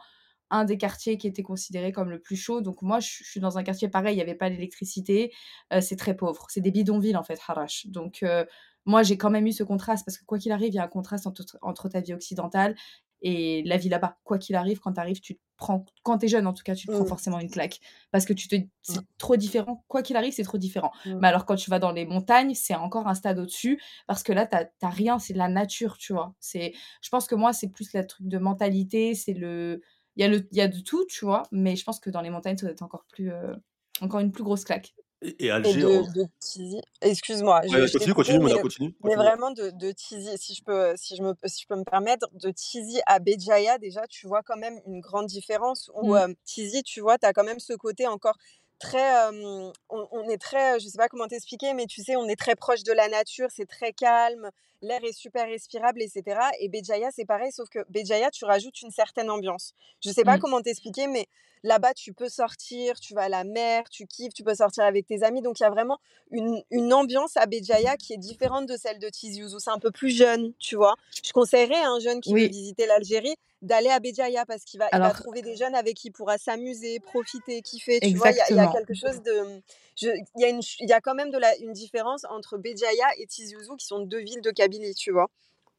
un des quartiers qui était considéré comme le plus chaud. Donc, moi, je, je suis dans un quartier pareil, il n'y avait pas d'électricité, euh, c'est très pauvre. C'est des bidonvilles, en fait, Harrach. Donc, euh, moi, j'ai quand même eu ce contraste, parce que quoi qu'il arrive, il y a un contraste entre, entre ta vie occidentale et la vie là-bas. Quoi qu'il arrive, quand tu arrives, tu te prends, quand tu es jeune en tout cas, tu te prends forcément une claque. Parce que tu te, c'est trop différent. Quoi qu'il arrive, c'est trop différent. Mais alors, quand tu vas dans les montagnes, c'est encore un stade au-dessus. Parce que là, t'as t'as rien, c'est de la nature, tu vois. C'est, je pense que moi, c'est plus le truc de mentalité, c'est le. Il y, a le, il y a de tout, tu vois. Mais je pense que dans les montagnes, ça doit être encore plus. euh, encore une plus grosse claque. Et, et Et Alger, de, en... de Tizi. Excuse-moi, ouais, je continue, continue, mais, continue, mais continue. vraiment de, de Tizi, si je peux, si je me, si je peux me permettre, de Tizi à Béjaïa, déjà, tu vois quand même une grande différence où Mm. euh, Tizi, tu vois, tu as quand même ce côté encore très, euh, on, on est très, je sais pas comment t'expliquer, mais tu sais, on est très proche de la nature, c'est très calme, l'air est super respirable, etc. Et Béjaïa, c'est pareil, sauf que Béjaïa, tu rajoutes une certaine ambiance. Je sais pas Mm. comment t'expliquer, mais là-bas, tu peux sortir, tu vas à la mer, tu kiffes, tu peux sortir avec tes amis. Donc, il y a vraiment une, une ambiance à Béjaïa qui est différente de celle de Tizi Ouzou. C'est un peu plus jeune, tu vois. Je conseillerais à un jeune qui veut visiter l'Algérie d'aller à Béjaïa parce qu'il va, il va trouver des jeunes avec qui il pourra s'amuser, profiter, kiffer. Tu vois, il y a, y quelque chose de. Il y, a une, il y a quand même de la, une différence entre Béjaïa et Tizi Ouzou qui sont deux villes de Kabylie, tu vois.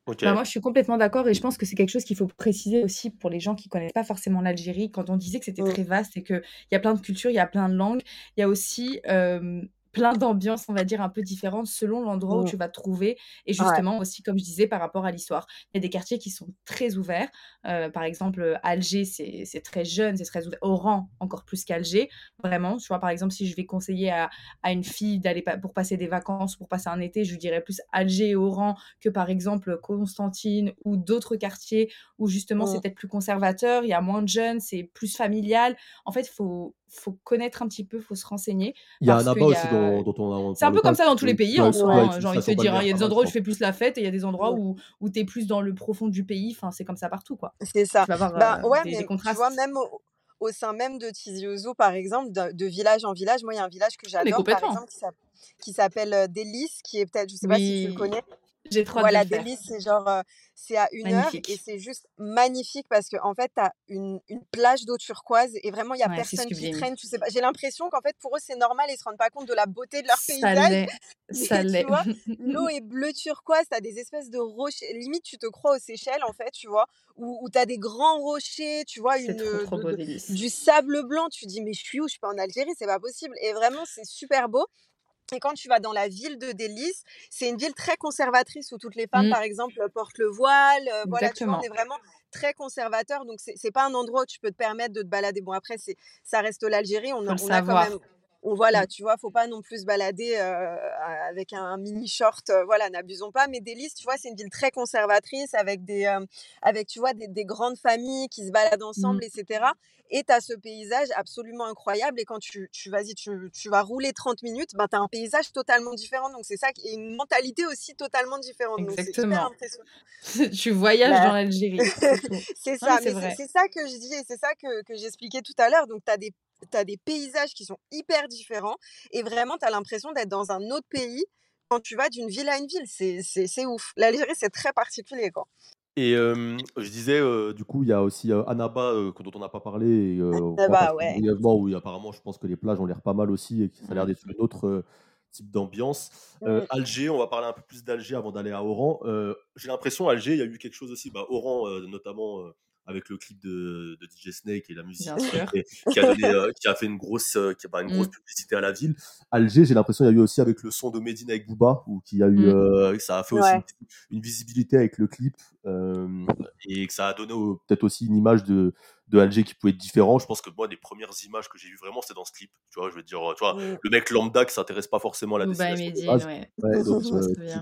Bah, moi, je suis complètement d'accord et je pense que c'est quelque chose qu'il faut préciser aussi pour les gens qui connaissent pas forcément l'Algérie. Quand on disait que c'était Mm. très vaste et qu'il y a plein de cultures, il y a plein de langues, il y a aussi euh, plein d'ambiances, on va dire, un peu différentes selon l'endroit où Mm. tu vas te trouver. Et Ouais. justement aussi, comme je disais, par rapport à l'histoire. Il y a des quartiers qui sont très ouverts. Euh, par exemple, Alger, c'est très jeune, c'est très ouvert. Oran, encore plus qu'Alger. Vraiment, tu vois, par exemple, si je vais conseiller à, à une fille d'aller pa- pour passer des vacances, pour passer un été, je lui dirais plus Alger et Oran que par exemple Constantine ou d'autres quartiers où justement c'est Mm. peut-être plus conservateur, il y a moins de jeunes, c'est plus familial. En fait, il faut, faut connaître un petit peu, il faut se renseigner Il y a parce Annaba qu'il y aussi a... dont, dont on a C'est un peu comme ça dans tous les pays, en hein, avec J'ai envie de te dire, hein. il y a des je endroits où tu crois. fais plus la fête et il y a des endroits où, où tu es plus dans le profond du pays. Enfin, c'est comme ça partout, quoi. C'est ça. Tu vas avoir Ben euh, ouais, des, mais des tu vois, contrastes. même au, au sein même de Tizi Ouzou, par exemple, de, de village en village, moi, il y a un village que Ah, j'adore, par exemple, qui s'app- qui s'appelle euh, Délice, qui est peut-être, je sais pas si tu le connais. J'ai trop hâte de Voilà, le. Délice, c'est genre, euh, c'est à une heure et c'est juste magnifique parce que en fait, tu as une, une plage d'eau turquoise et vraiment, il y a Ouais, personne qui traîne. Tu sais pas, j'ai l'impression qu'en fait, pour eux, c'est normal, ils se rendent pas compte de la beauté de leur Ça paysage. l'est, ça l'est. l'eau est bleu turquoise, tu as des espèces de rochers, limite, tu te crois aux Seychelles, en fait, tu vois, où, où tu as des grands rochers, tu vois, une, trop, trop de- beau, de- délice. du sable blanc. Tu dis, mais je suis où? Je suis pas en Algérie, c'est pas possible. Et vraiment, c'est super beau. Et quand tu vas dans la ville de Délice, c'est une ville très conservatrice où toutes les femmes, Mm, par exemple, portent le voile. euh, voilà, tu vois, on est vraiment très conservateur. Donc, c'est c'est pas un endroit où tu peux te permettre de te balader. Bon, après, ça reste l'Algérie. On, on a quand même. On- voilà, tu vois, faut pas non plus se balader euh, avec un mini short. euh, voilà, n'abusons pas. Mais Délice, tu vois, c'est une ville très conservatrice avec des, euh, avec, tu vois, des, des grandes familles qui se baladent Mm. ensemble, etc. Et tu as ce paysage absolument incroyable. Et quand tu, tu, vas-y, tu, tu vas rouler 30 minutes, ben, tu as un paysage totalement différent. Donc, c'est ça, qui- et une mentalité aussi totalement différente. Donc, c'est hyper Exactement. Tu voyages Bah, dans l'Algérie, c'est ça, mais c'est ça que je dis et c'est ça que, que j'expliquais tout à l'heure. Donc, tu as des, t'as des paysages qui sont hyper différents et vraiment, tu as l'impression d'être dans un autre pays quand tu vas d'une ville à une ville. C'est ouf. L'Algérie, c'est très particulier. Quoi. Et euh, je disais, euh, du coup, il y a aussi euh, Annaba dont on n'a pas parlé, et, ouais. brièvement, où apparemment, je pense que les plages ont l'air pas mal aussi, et que ça a l'air Mm. d'être une autre type d'ambiance. Euh, Mm. Alger, on va parler un peu plus d'Alger avant d'aller à Oran. Euh, J'ai l'impression, Alger, il y a eu quelque chose aussi, bah, Oran euh, notamment. Avec le clip de, de DJ Snake et la musique Bien sûr. et qui, a donné, euh, qui a fait une grosse, euh, qui a, une grosse Mm. publicité à la ville. Alger, j'ai l'impression qu'il y a eu aussi avec le son de Medine avec Booba, où qui a eu, Mm. euh, ça a fait aussi une, une visibilité avec le clip et que ça a donné peut-être aussi une image de, de Alger qui pouvait être différent. Je pense que moi, les premières images que j'ai vues vraiment, c'était dans ce clip. Tu vois, je veux dire, tu vois, Mm. le mec lambda qui s'intéresse pas forcément à la destination de Medine, base. ouais. Ouais, donc, Je me tu,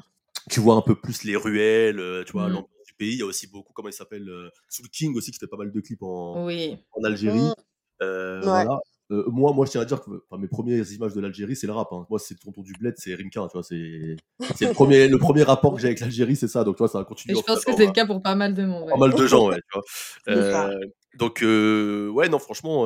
tu vois un peu plus les ruelles, tu vois, l'ambiance pays. Il y a aussi beaucoup, comment il s'appelle, euh, Soul King aussi, qui fait pas mal de clips en, Oui. en Algérie. Mm. Euh, Ouais. voilà. Euh, moi, moi, je tiens à dire que mes premières images de l'Algérie, c'est le rap. Hein. Moi, c'est tonton du bled, c'est Rimka, tu vois. C'est, le premier, le premier rapport que j'ai avec l'Algérie, c'est ça. Donc, tu vois, ça a continué. je pense que c'est le cas pour pas mal de monde. Pas mal de gens, ouais. Tu vois. Euh, donc, ouais, non, franchement,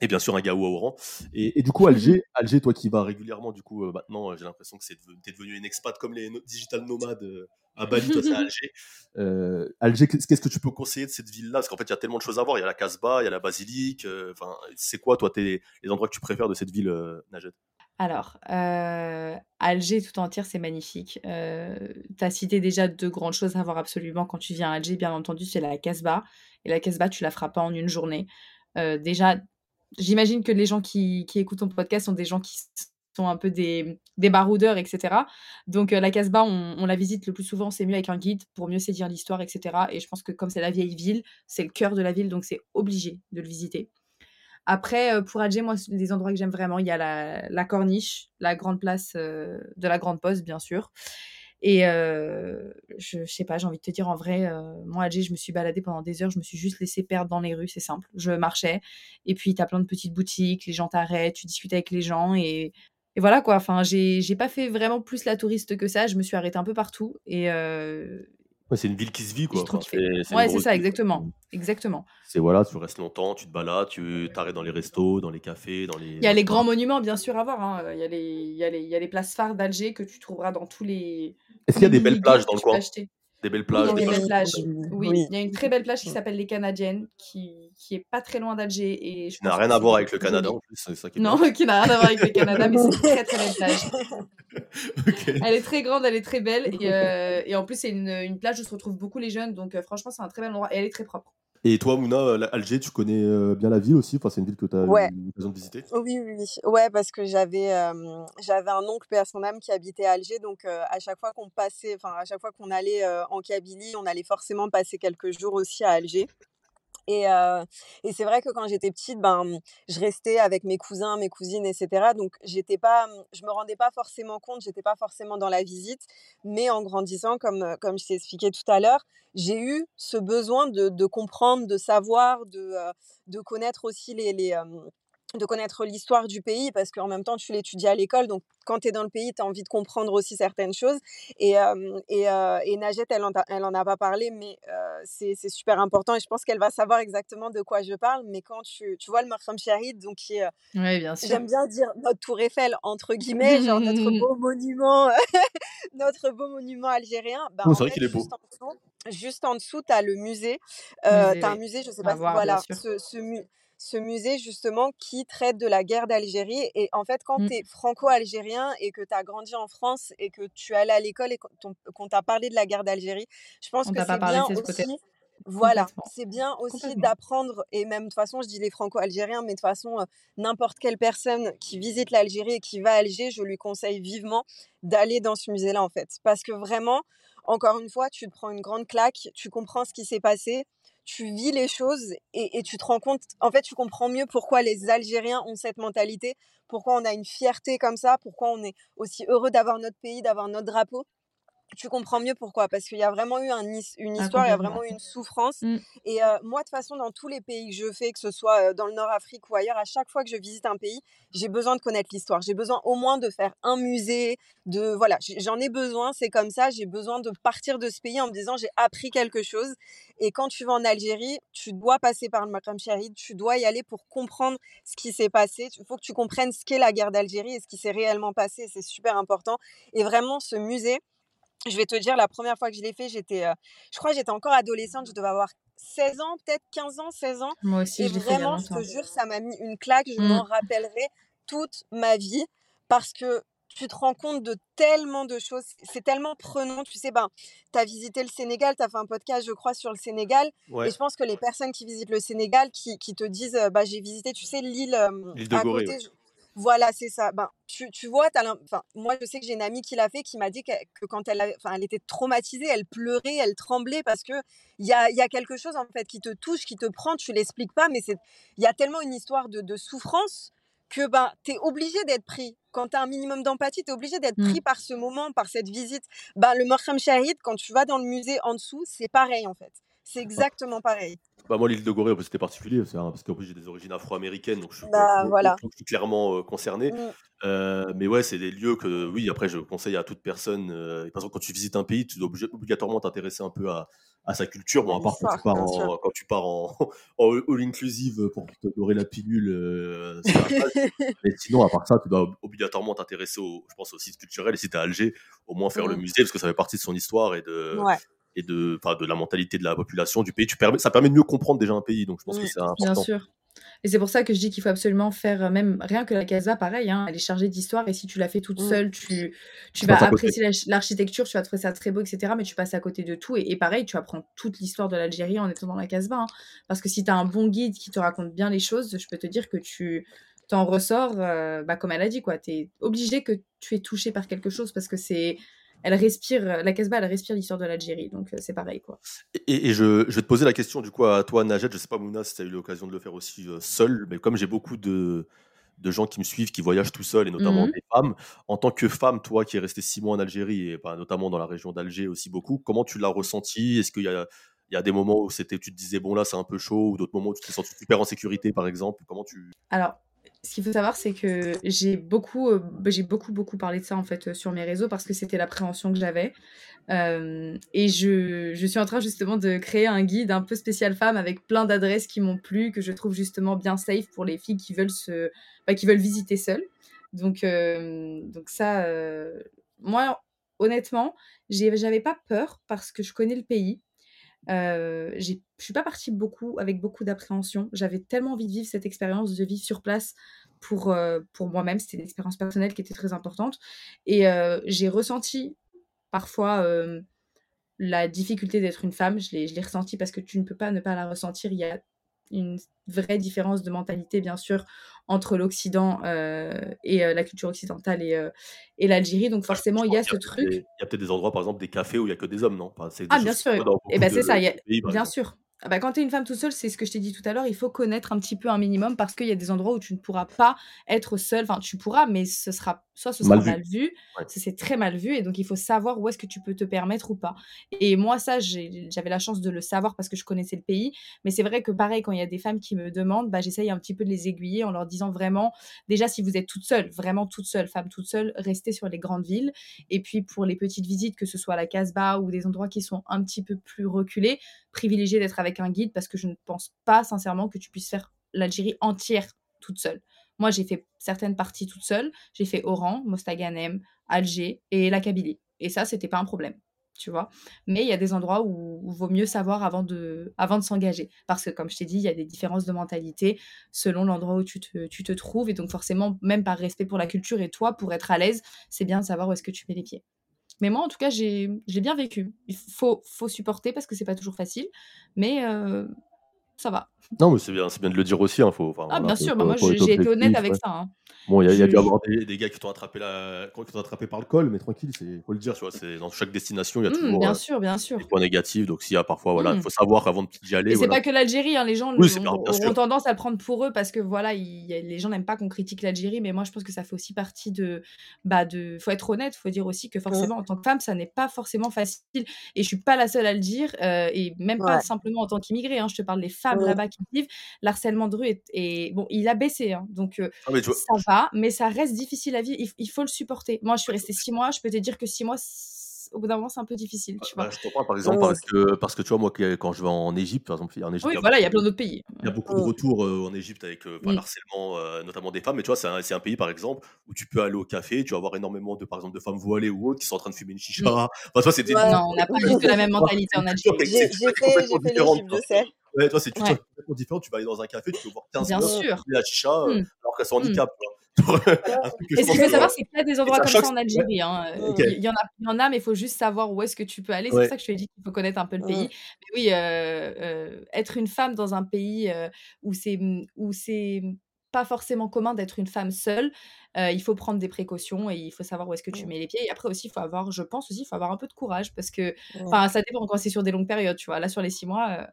et bien sûr un gars au rang. Et, et, du coup, Alger, Alger, toi qui vas régulièrement, du coup, euh, maintenant, j'ai l'impression que c'est es devenu une expat comme les digital nomades euh, à Bali, toi c'est Alger. Euh, Alger, qu'est-ce que tu peux conseiller de cette ville-là? Parce qu'en fait, il y a tellement de choses à voir. Il y a la Casbah, il y a la basilique. Euh, enfin, c'est quoi, toi, tes, les endroits que tu préfères de cette ville, euh, Najed? Alors, euh, Alger tout entière, c'est magnifique. Euh, tu as cité déjà deux grandes choses à voir absolument quand tu viens à Alger, bien entendu, c'est la Casbah. Et la Casbah, tu la feras pas en une journée. Euh, déjà, j'imagine que les gens qui, qui, écoutent ton podcast sont des gens qui sont un peu des, des baroudeurs, etc. Donc euh, la Casbah, on, on, la visite le plus souvent, c'est mieux avec un guide pour mieux saisir l'histoire, etc. Et je pense que comme c'est la vieille ville, c'est le cœur de la ville, donc c'est obligé de le visiter. Après, euh, pour Alger, moi, les endroits que j'aime vraiment, il y a la, la, corniche, la grande place euh, de la Grande Poste, bien sûr. Et euh, je, sais pas, j'ai envie de te dire en vrai, euh, moi, Alger, je me suis baladée pendant des heures, je me suis juste laissée perdre dans les rues, c'est simple. Je marchais, et puis tu as plein de petites boutiques, les gens t'arrêtent, tu discutes avec les gens, et, et voilà quoi. Enfin, j'ai pas fait vraiment plus la touriste que ça, je me suis arrêtée un peu partout, et, euh, Ouais, c'est une ville qui se vit, quoi. Enfin, c'est, ouais, c'est ça, exactement. Exactement. C'est voilà, tu restes longtemps, tu te balades, tu t'arrêtes dans les restos, dans les cafés, dans les. Il y a les grands monuments, bien sûr, à voir. Hein. Il, y a les, il, y a les, il y a les places phares d'Alger que tu trouveras dans tous les. Est-ce qu'il y a des belles plages dans le coin? des belles plages. Oui, des belles plages. Oui. oui. il y a une très belle plage qui s'appelle les Canadiennes, qui, qui est pas très loin d'Alger. Et qui n'a rien à voir avec le Canada en plus, c'est ça qui est Non, qui n'a rien à voir avec le Canada, mais c'est une très très belle plage. okay. Elle est très grande, elle est très belle, et, euh, et en plus, c'est une, une, plage où se retrouvent beaucoup les jeunes, donc euh, franchement, c'est un très bel endroit, et elle est très propre. Et toi, Mouna, Alger, tu connais euh, bien la ville aussi? Enfin, C'est une ville que tu as ouais. eu l'occasion de visiter? Oui, oui, oui. Ouais, parce que j'avais euh, j'avais un oncle, à son âme, qui habitait à Alger. Donc, euh, à chaque fois qu'on passait, enfin, à chaque fois qu'on allait en Kabylie, on allait forcément passer quelques jours aussi à Alger. Et, et c'est vrai que quand j'étais petite, ben, je restais avec mes cousins, mes cousines, etc. Donc, j'étais pas, je me rendais pas forcément compte, j'étais pas forcément dans la visite. Mais en grandissant, comme, comme je t'ai expliqué tout à l'heure, j'ai eu ce besoin de, de, comprendre, de savoir, de, de connaître aussi les, les, de connaître l'histoire du pays parce qu'en même temps tu l'étudies à l'école donc quand tu es dans le pays tu as envie de comprendre aussi certaines choses et, euh, et, euh, et Najette elle en, a, elle en a pas parlé mais euh, c'est super important et je pense qu'elle va savoir exactement de quoi je parle mais quand tu, tu vois le Makram Shahid donc qui est oui, bien j'aime bien dire notre tour Eiffel entre guillemets genre notre beau monument notre beau monument algérien bah, oh, c'est vrai qu'il est beau. juste en dessous, tu as le musée, musée tu as un musée je sais pas si voir, voilà ce, ce, mu ce musée justement qui traite de la guerre d'Algérie. Et en fait, quand mmh. tu es franco-algérien et que tu as grandi en France et que tu es allé à l'école et qu'on t'a parlé de la guerre d'Algérie, je pense On que c'est bien aussi... Voilà, c'est bien aussi d'apprendre, et même de toute façon, je dis les franco-algériens, mais de toute façon, euh, n'importe quelle personne qui visite l'Algérie et qui va à Alger, je lui conseille vivement d'aller dans ce musée-là, en fait. Parce que vraiment, encore une fois, tu te prends une grande claque, tu comprends ce qui s'est passé, tu vis les choses et, tu te rends compte, en fait, tu comprends mieux pourquoi les Algériens ont cette mentalité, pourquoi on a une fierté comme ça, pourquoi on est aussi heureux d'avoir notre pays, d'avoir notre drapeau tu comprends mieux pourquoi. Parce qu'il y a vraiment eu un, une histoire, il y a vraiment eu une souffrance. Mmh. Et euh, moi, de toute façon, dans tous les pays que je fais, que ce soit dans le Nord-Afrique ou ailleurs, à chaque fois que je visite un pays, j'ai besoin de connaître l'histoire. J'ai besoin au moins de faire un musée, de voilà, j'en ai besoin, c'est comme ça, j'ai besoin de partir de ce pays en me disant j'ai appris quelque chose. Et quand tu vas en Algérie, tu dois passer par le Makram Shahid, tu dois y aller pour comprendre ce qui s'est passé. Il faut que tu comprennes ce qu'est la guerre d'Algérie et ce qui s'est réellement passé, c'est super important. Et vraiment, ce musée, je vais te dire, la première fois que je l'ai fait, j'étais, euh, je crois que j'étais encore adolescente, je devais avoir 16 ans, peut-être 15 ans, 16 ans. Moi aussi, et je vraiment, fait je te jure, ça m'a mis une claque, je mmh. m'en rappellerai toute ma vie parce que tu te rends compte de tellement de choses, c'est tellement prenant, tu sais, ben, tu as visité le Sénégal, tu as fait un podcast, je crois, sur le Sénégal, ouais. et je pense que les personnes qui visitent le Sénégal, qui, qui te disent, bah, j'ai visité, tu sais, l'île euh, à Gorée, côté, ouais. Voilà, c'est ça. Ben, tu, tu vois, as enfin, moi, je sais que j'ai une amie qui l'a fait, qui m'a dit que, que quand elle, enfin, elle était traumatisée, elle pleurait, elle tremblait parce que il y a, y a quelque chose en fait qui te touche, qui te prend. Tu l'expliques pas, mais c'est, il y a tellement une histoire de, de souffrance que ben, tu es obligé d'être pris. Quand tu as un minimum d'empathie, tu es obligé d'être pris Mmh. par ce moment, par cette visite. Ben, le Makram Shahid, quand tu vas dans le musée en dessous, c'est pareil en fait. C'est exactement pareil. Bah, moi, l'île de Gorée, c'était particulier, parce qu'en plus, j'ai des origines afro-américaines, donc je suis, Bah, voilà. clairement concerné. Euh, mais ouais, c'est des lieux que, oui, après, je conseille à toute personne. Euh, par exemple, quand tu visites un pays, tu dois obligatoirement t'intéresser un peu à, à, sa culture. Bon, à part quand tu pars en, quand tu pars en, all inclusive pour te dorer la pilule. Euh, mais sinon, à part ça, tu dois obligatoirement t'intéresser, je pense, aux sites culturels. Et si tu à Alger, au moins faire le mmh. musée, parce que ça fait partie de son histoire et de, et de, de la mentalité de la population du pays. Tu permets, ça permet de mieux comprendre déjà un pays, donc je pense que c'est important. Bien sûr. Et c'est pour ça que je dis qu'il faut absolument faire, euh, même rien que la casa, pareil, hein, elle est chargée d'histoire. Et si tu la fais toute mmh. seule, tu, tu vas apprécier l'architecture, tu vas trouver ça très beau, etc. Mais tu passes à côté de tout. Et, pareil, tu apprends toute l'histoire de l'Algérie en étant dans la Casbah. Hein. Parce que si tu as un bon guide qui te raconte bien les choses, je peux te dire que tu t'en ressors, euh, bah, comme elle a dit, quoi. Tu es obligé que tu es touché par quelque chose parce que c'est elle respire, la Casbah, elle respire l'histoire de l'Algérie, donc euh, c'est pareil quoi. Et, je, vais te poser la question du coup à toi, Najed, je sais pas Mouna si tu as eu l'occasion de le faire aussi euh, seul, mais comme j'ai beaucoup de, de gens qui me suivent, qui voyagent tout seuls, et notamment mmh des femmes, en tant que femme, toi qui es restée six mois en Algérie, et bah, notamment dans la région d'Alger aussi beaucoup, comment tu l'as ressenti Est-ce qu'il y a, il y a des moments où c'était, tu te disais bon là c'est un peu chaud, ou d'autres moments où tu te sens super en sécurité par exemple? Comment tu Alors ce qu'il faut savoir, c'est que j'ai beaucoup, euh, bah, j'ai beaucoup, beaucoup parlé de ça en fait euh, sur mes réseaux parce que c'était l'appréhension que j'avais. Euh, et je, je, suis en train justement de créer un guide un peu spécial femme avec plein d'adresses qui m'ont plu, que je trouve justement bien safe pour les filles qui veulent se, bah, qui veulent visiter seules. Donc, donc ça, moi, honnêtement, j'avais pas peur parce que je connais le pays. Euh, je suis pas partie beaucoup avec beaucoup d'appréhension. J'avais tellement envie de vivre cette expérience, de vivre sur place pour, euh, pour moi-même. C'était une expérience personnelle qui était très importante. Et euh, j'ai ressenti parfois la difficulté d'être une femme. Je l'ai ressenti parce que tu ne peux pas ne pas la ressentir. Il y a une vraie différence de mentalité, bien sûr, entre l'Occident euh, et euh, la culture occidentale et, euh, et l'Algérie. Donc forcément, il y a ce truc. Il y a peut-être des endroits, par exemple, des cafés où il n'y a que des hommes, non? Ah, bien sûr. Et eh ben c'est ça. bien sûr. Ah bah, quand tu es une femme toute seule, c'est ce que je t'ai dit tout à l'heure, il faut connaître un petit peu un minimum parce qu'il y a des endroits où tu ne pourras pas être seule. Enfin, tu pourras, mais ce sera soit ce sera mal vu, c'est très mal vu, et donc il faut savoir où est-ce que tu peux te permettre ou pas. Et moi, ça, j'avais la chance de le savoir parce que je connaissais le pays, mais c'est vrai que pareil, quand il y a des femmes qui me demandent, bah, j'essaye un petit peu de les aiguiller en leur disant vraiment, déjà, si vous êtes toute seule, vraiment toute seule, femme toute seule, restez sur les grandes villes. Et puis pour les petites visites, que ce soit à la Casbah ou des endroits qui sont un petit peu plus reculés, privilégier d'être avec un guide parce que je ne pense pas sincèrement que tu puisses faire l'Algérie entière toute seule. Moi, j'ai fait certaines parties toute seule. J'ai fait Oran, Mostaganem, Alger et la Kabylie. Et ça, c'était pas un problème, tu vois. Mais il y a des endroits où il vaut mieux savoir avant de, avant de s'engager. Parce que, comme je t'ai dit, il y a des différences de mentalité selon l'endroit où tu te, tu te trouves. Et donc, forcément, même par respect pour la culture et toi, pour être à l'aise, c'est bien de savoir où est-ce que tu mets les pieds. Mais moi, en tout cas, j'ai bien vécu. Il faut, faut supporter parce que c'est pas toujours facile. Mais euh, ça va. Non, mais c'est bien, bien de le dire aussi. Hein, faut, ah, bien sûr, bah, moi j'ai été honnête avec ça. Hein. Bon, il y, a dû avoir des, gars qui t'ont attrapé, la... attrapé par le col, mais tranquille, il faut le dire, tu vois, dans chaque destination, il y a mmh, toujours bien euh, sûr, bien sûr. des points négatifs. Donc, s'il y a parfois, voilà, il mmh. faut savoir avant d'y aller. Et c'est pas que l'Algérie, hein, les gens ont, tendance à le prendre pour eux parce que voilà, les gens n'aiment pas qu'on critique l'Algérie, mais moi je pense que ça fait aussi partie de. Bah, de... faut être honnête, faut dire aussi que forcément, en tant que femme, ça n'est pas forcément facile. Et je suis pas la seule à le dire, euh, et même pas simplement en tant qu'immigrée, hein, je te parle des femmes là-bas qui vivent. L'harcèlement de rue est, Bon, il a baissé, hein, donc euh, ah, ça va, mais ça reste difficile à vivre, il, faut le supporter. Moi, je suis restée six mois, je peux te dire que six mois, au bout d'un moment, c'est un peu difficile. Tu vois. je comprends, par exemple, parce, que, parce que tu vois, moi, quand je vais en Égypte, par exemple, en Égypte, oui, voilà, il y a plein d'autres pays. Il y a beaucoup de retours euh, en Égypte avec euh, le harcèlement, euh, notamment des femmes. Mais tu vois, c'est un, pays, par exemple, où tu peux aller au café, tu vas avoir énormément de, par exemple, de femmes voilées ou autres qui sont en train de fumer une chicha. Enfin, toi, c'était. non, on n'a pas du tout la même mentalité en Algérie. J'ai fait, l'Égypte, je sais. Ouais, toi, c'est tout complètement différent. Tu vas aller dans un café, tu peux voir 15 Bien sûr. la chicha, mmh. alors qu'elles sont en handicap. Mmh. Et ce qu'il faut savoir, c'est qu'il y a des endroits comme ça en Algérie. Hein. Il, y en a, il y en a, mais il faut juste savoir où est-ce que tu peux aller. C'est pour ça que je te dit qu'il faut connaître un peu le pays. Mais oui, euh, euh, être une femme dans un pays euh, où c'est où c'est pas forcément commun d'être une femme seule, il faut prendre des précautions et il faut savoir où est-ce que tu mets les pieds. Et après aussi, il faut avoir, je pense aussi, il faut avoir un peu de courage parce que, enfin, ça dépend quand c'est sur des longues périodes, tu vois. Là, sur les six mois, euh,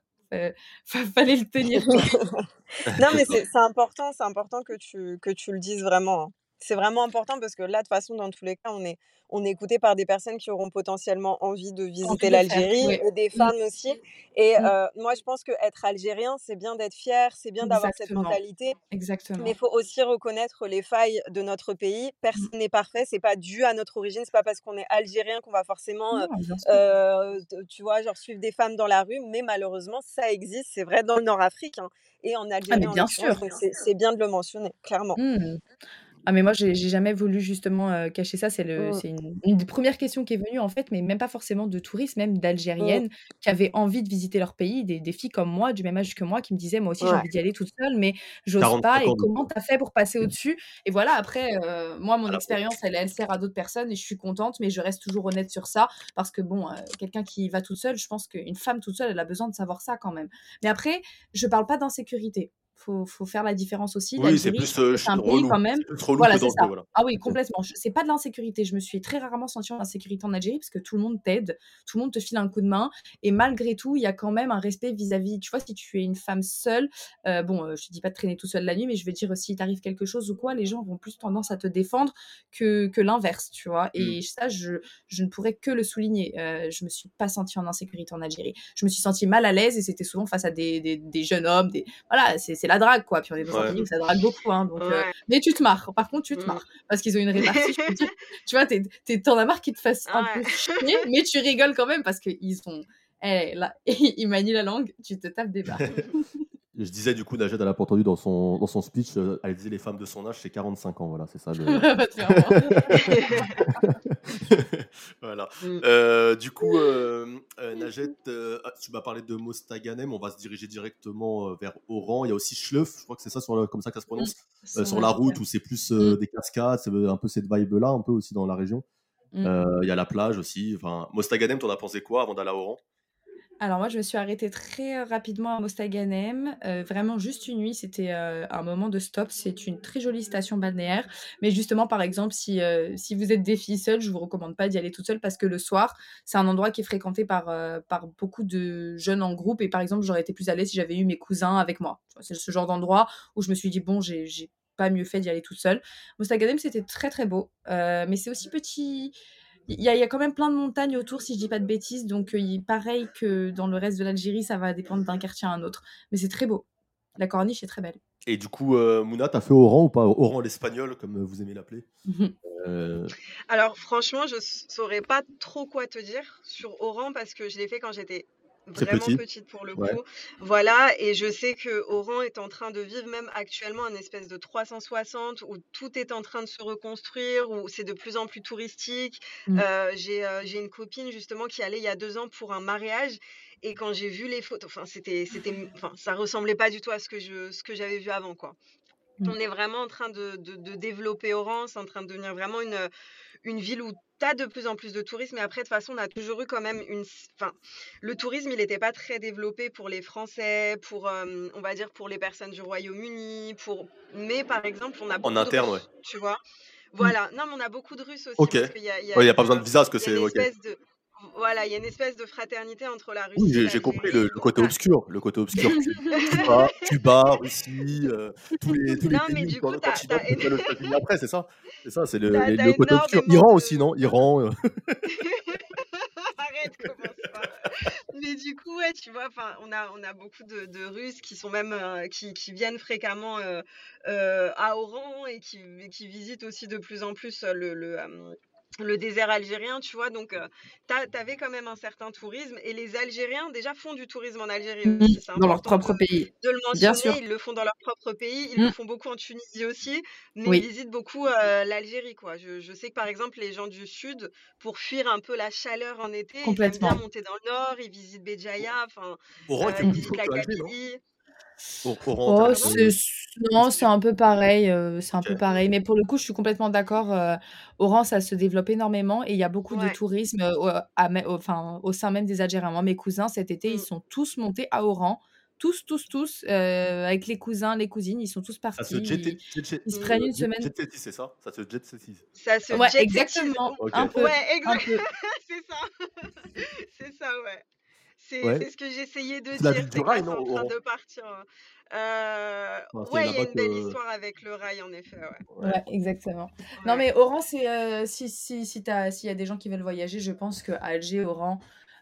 fallait le tenir. non, mais c'est important, c'est important que tu, que tu le dises vraiment. C'est vraiment important parce que là, de toute façon, dans tous les cas, on est, on est écouté par des personnes qui auront potentiellement envie de visiter l'Algérie, des mmh. femmes aussi. Et mmh. moi, je pense qu'être algérien, c'est bien d'être fier, c'est bien d'avoir cette mentalité. Exactement. Mais il faut aussi reconnaître les failles de notre pays. Mmh. Personne n'est parfait, c'est pas dû à notre origine, c'est pas parce qu'on est algérien qu'on va forcément, tu vois, genre suivre des femmes dans la rue. Mais malheureusement, ça existe, c'est vrai dans le Nord-Afrique hein, et en ah, Algérie. bien sûr. C'est bien de le mentionner, clairement. Ah mais moi j'ai jamais voulu justement, cacher ça. C'est le mmh. une des premières questions qui est venue en fait, mais même pas forcément de touristes, même mmh. d'Algériennes qui avaient envie de visiter leur pays, des des filles comme moi, du même âge que moi, qui me disaient: «Moi aussi j'ai envie d'y aller toute seule, mais j'ose pas et comment tu as fait pour passer mmh. au-dessus?» et voilà après, moi mon expérience elle elle sert à d'autres personnes et je suis contente, mais je reste toujours honnête sur ça parce que bon, quelqu'un qui va toute seule, je pense qu'une femme toute seule, elle a besoin de savoir ça quand même. Mais après, je parle pas d'insécurité faut, faut faire la différence aussi. Oui, c'est plus euh, un pays quand même. Voilà, c'est ça. Ah oui, complètement. C'est pas de l'insécurité. Je me suis très rarement sentie en insécurité en Algérie parce que tout le monde t'aide, tout le monde te file un coup de main. Et malgré tout, il y a quand même un respect vis-à-vis. Tu vois, si tu es une femme seule, euh, bon, euh, je te dis pas de traîner tout seul la nuit, mais je veux dire, si t'arrive quelque chose ou quoi, les gens vont plus tendance à te défendre que, que l'inverse, tu vois. Et mmh. ça, je, je ne pourrais que le souligner. je me suis pas sentie en insécurité en Algérie. Je me suis sentie mal à l'aise et c'était souvent face à des, des, des jeunes hommes. Des... Voilà, c'est la drague, quoi. Puis on est dans un pays où ça drague beaucoup, hein, donc, euh, mais tu te marres. Par contre, tu te mmh. marres parce qu'ils ont une répartie. je peux dire, tu vois, t'en as marre qu'ils te fassent un peu chier, mais tu rigoles quand même parce qu'ils sont. Eh, là, ils manient la langue, tu te tapes des barres. Je disais du coup, Najed, elle a entendu dans son, dans son speech, euh, elle disait les femmes de son âge, c'est 45 ans. Voilà, c'est ça. Le... voilà. Mm. Euh, du coup, euh, Najed, ah, tu m'as parlé de Mostaganem, on va se diriger directement vers Oran. Il y a aussi Schleuf, je crois que c'est ça, sur comme ça que ça se prononce, mm. sur la route où c'est plus mm. des cascades, c'est un peu cette vibe-là, un peu aussi dans la région. Il y a la plage aussi. Enfin, Mostaganem, t'en as pensé quoi avant d'aller à Oran? Alors moi, je me suis arrêtée très rapidement à Mostaganem, euh, vraiment juste une nuit, c'était, euh, un moment de stop. C'est une très jolie station balnéaire, mais justement, par exemple, si, euh, si vous êtes des filles seules, je vous recommande pas d'y aller toute seule parce que le soir, c'est un endroit qui est fréquenté par, par beaucoup de jeunes en groupe et par exemple, j'aurais été plus à l'aise si j'avais eu mes cousins avec moi. c'est ce genre d'endroit où je me suis dit: «Bon, j'ai j'ai pas mieux fait d'y aller toute seule». Mostaganem, c'était très, très beau, mais c'est aussi petit il y, a, quand même plein de montagnes autour, si je dis pas de bêtises. Donc, euh, pareil que dans le reste de l'Algérie, ça va dépendre d'un quartier à un autre. Mais c'est très beau. La corniche est très belle. Et du coup, euh, Mouna, t'as fait Oran ou pas? Oran l'espagnol, comme vous aimez l'appeler euh, Alors, franchement, je saurais pas trop quoi te dire sur Oran parce que je l'ai fait quand j'étais vraiment petite pour le coup. Voilà, et je sais que Oran est en train de vivre même actuellement un espèce de 360 où tout est en train de se reconstruire, où c'est de plus en plus touristique. Mmh. Euh, euh, j'ai une copine justement qui allait il y a deux ans pour un mariage. Et quand j'ai vu les photos, enfin c'était, c'était, enfin ça ressemblait pas du tout à ce que je, ce que j'avais vu avant quoi. Mmh. On est vraiment en train de, de, de développer Oran, c'est en train de devenir vraiment une, une ville où tu as de plus en plus de tourisme, mais après, de toute façon, on a toujours eu quand même une. Enfin, le tourisme, il n'était pas très développé pour les Français, pour, euh, on va dire, pour les personnes du Royaume-Uni, pour. Mais par exemple, on a. En interne, ouais. Tu vois Voilà. Non, mais on a beaucoup de Russes aussi. Ok. Il n'y a, pas besoin de visa, parce que c'est. Voilà, il y a une espèce de fraternité entre la Russie. Oui, j'ai compris le, côté obscur, le côté obscur. Cuba, Cuba, Russie, euh, tous les tous les non, pays mais du coup, t'as, le après, c'est ça, c'est ça, c'est le, le, côté obscur. Iran aussi, non? Iran. Euh. Arrête, commence pas. Mais du coup, ouais, tu vois, on a on a beaucoup de, de Russes qui sont même euh, qui, qui, viennent fréquemment à Oran et qui, qui visitent aussi de plus en plus le, le le désert algérien, tu vois. Donc, euh, tu avais quand même un certain tourisme. Et les Algériens, déjà, font du tourisme en Algérie aussi. Dans leur propre pays. De le mentionner, Bien sûr. ils le font dans leur propre pays. Ils le mmh. font beaucoup en Tunisie aussi. Mais ils visitent beaucoup euh, l'Algérie, quoi. Je, je, sais que, par exemple, les gens du Sud, pour fuir un peu la chaleur en été, ils aiment bien monter dans le Nord. Ils visitent Béjaïa. Enfin, euh, ils visitent la Oh, c'est non, c'est un peu pareil, euh, c'est un peu pareil. Mais pour le coup, je suis complètement d'accord. Euh, Oran, ça se développe énormément et il y a beaucoup de tourisme euh, à, enfin, au sein même des Algériens. Moi, mes cousins, cet été, ils mmh. sont tous montés à Oran. Tous, tous, tous, avec les cousins, les cousines, ils sont tous partis. ils, ils, se prennent une semaine. c'est ça? Ça se jet Ça? Se ouais, exactement. Un peu, ouais, exactement. c'est ça. c'est ça, ouais. C'est Ouais. c'est ce que j'essayais de C'est la dire, ville du c'est en train de partir. Enfin, c'est ouais, il y a une belle que histoire avec le rail, en effet, ouais. ouais. Ouais, exactement. Non, mais Oran, c'est euh, si si si t'as s'il y a des gens qui veulent voyager, je pense que Alger, Oran,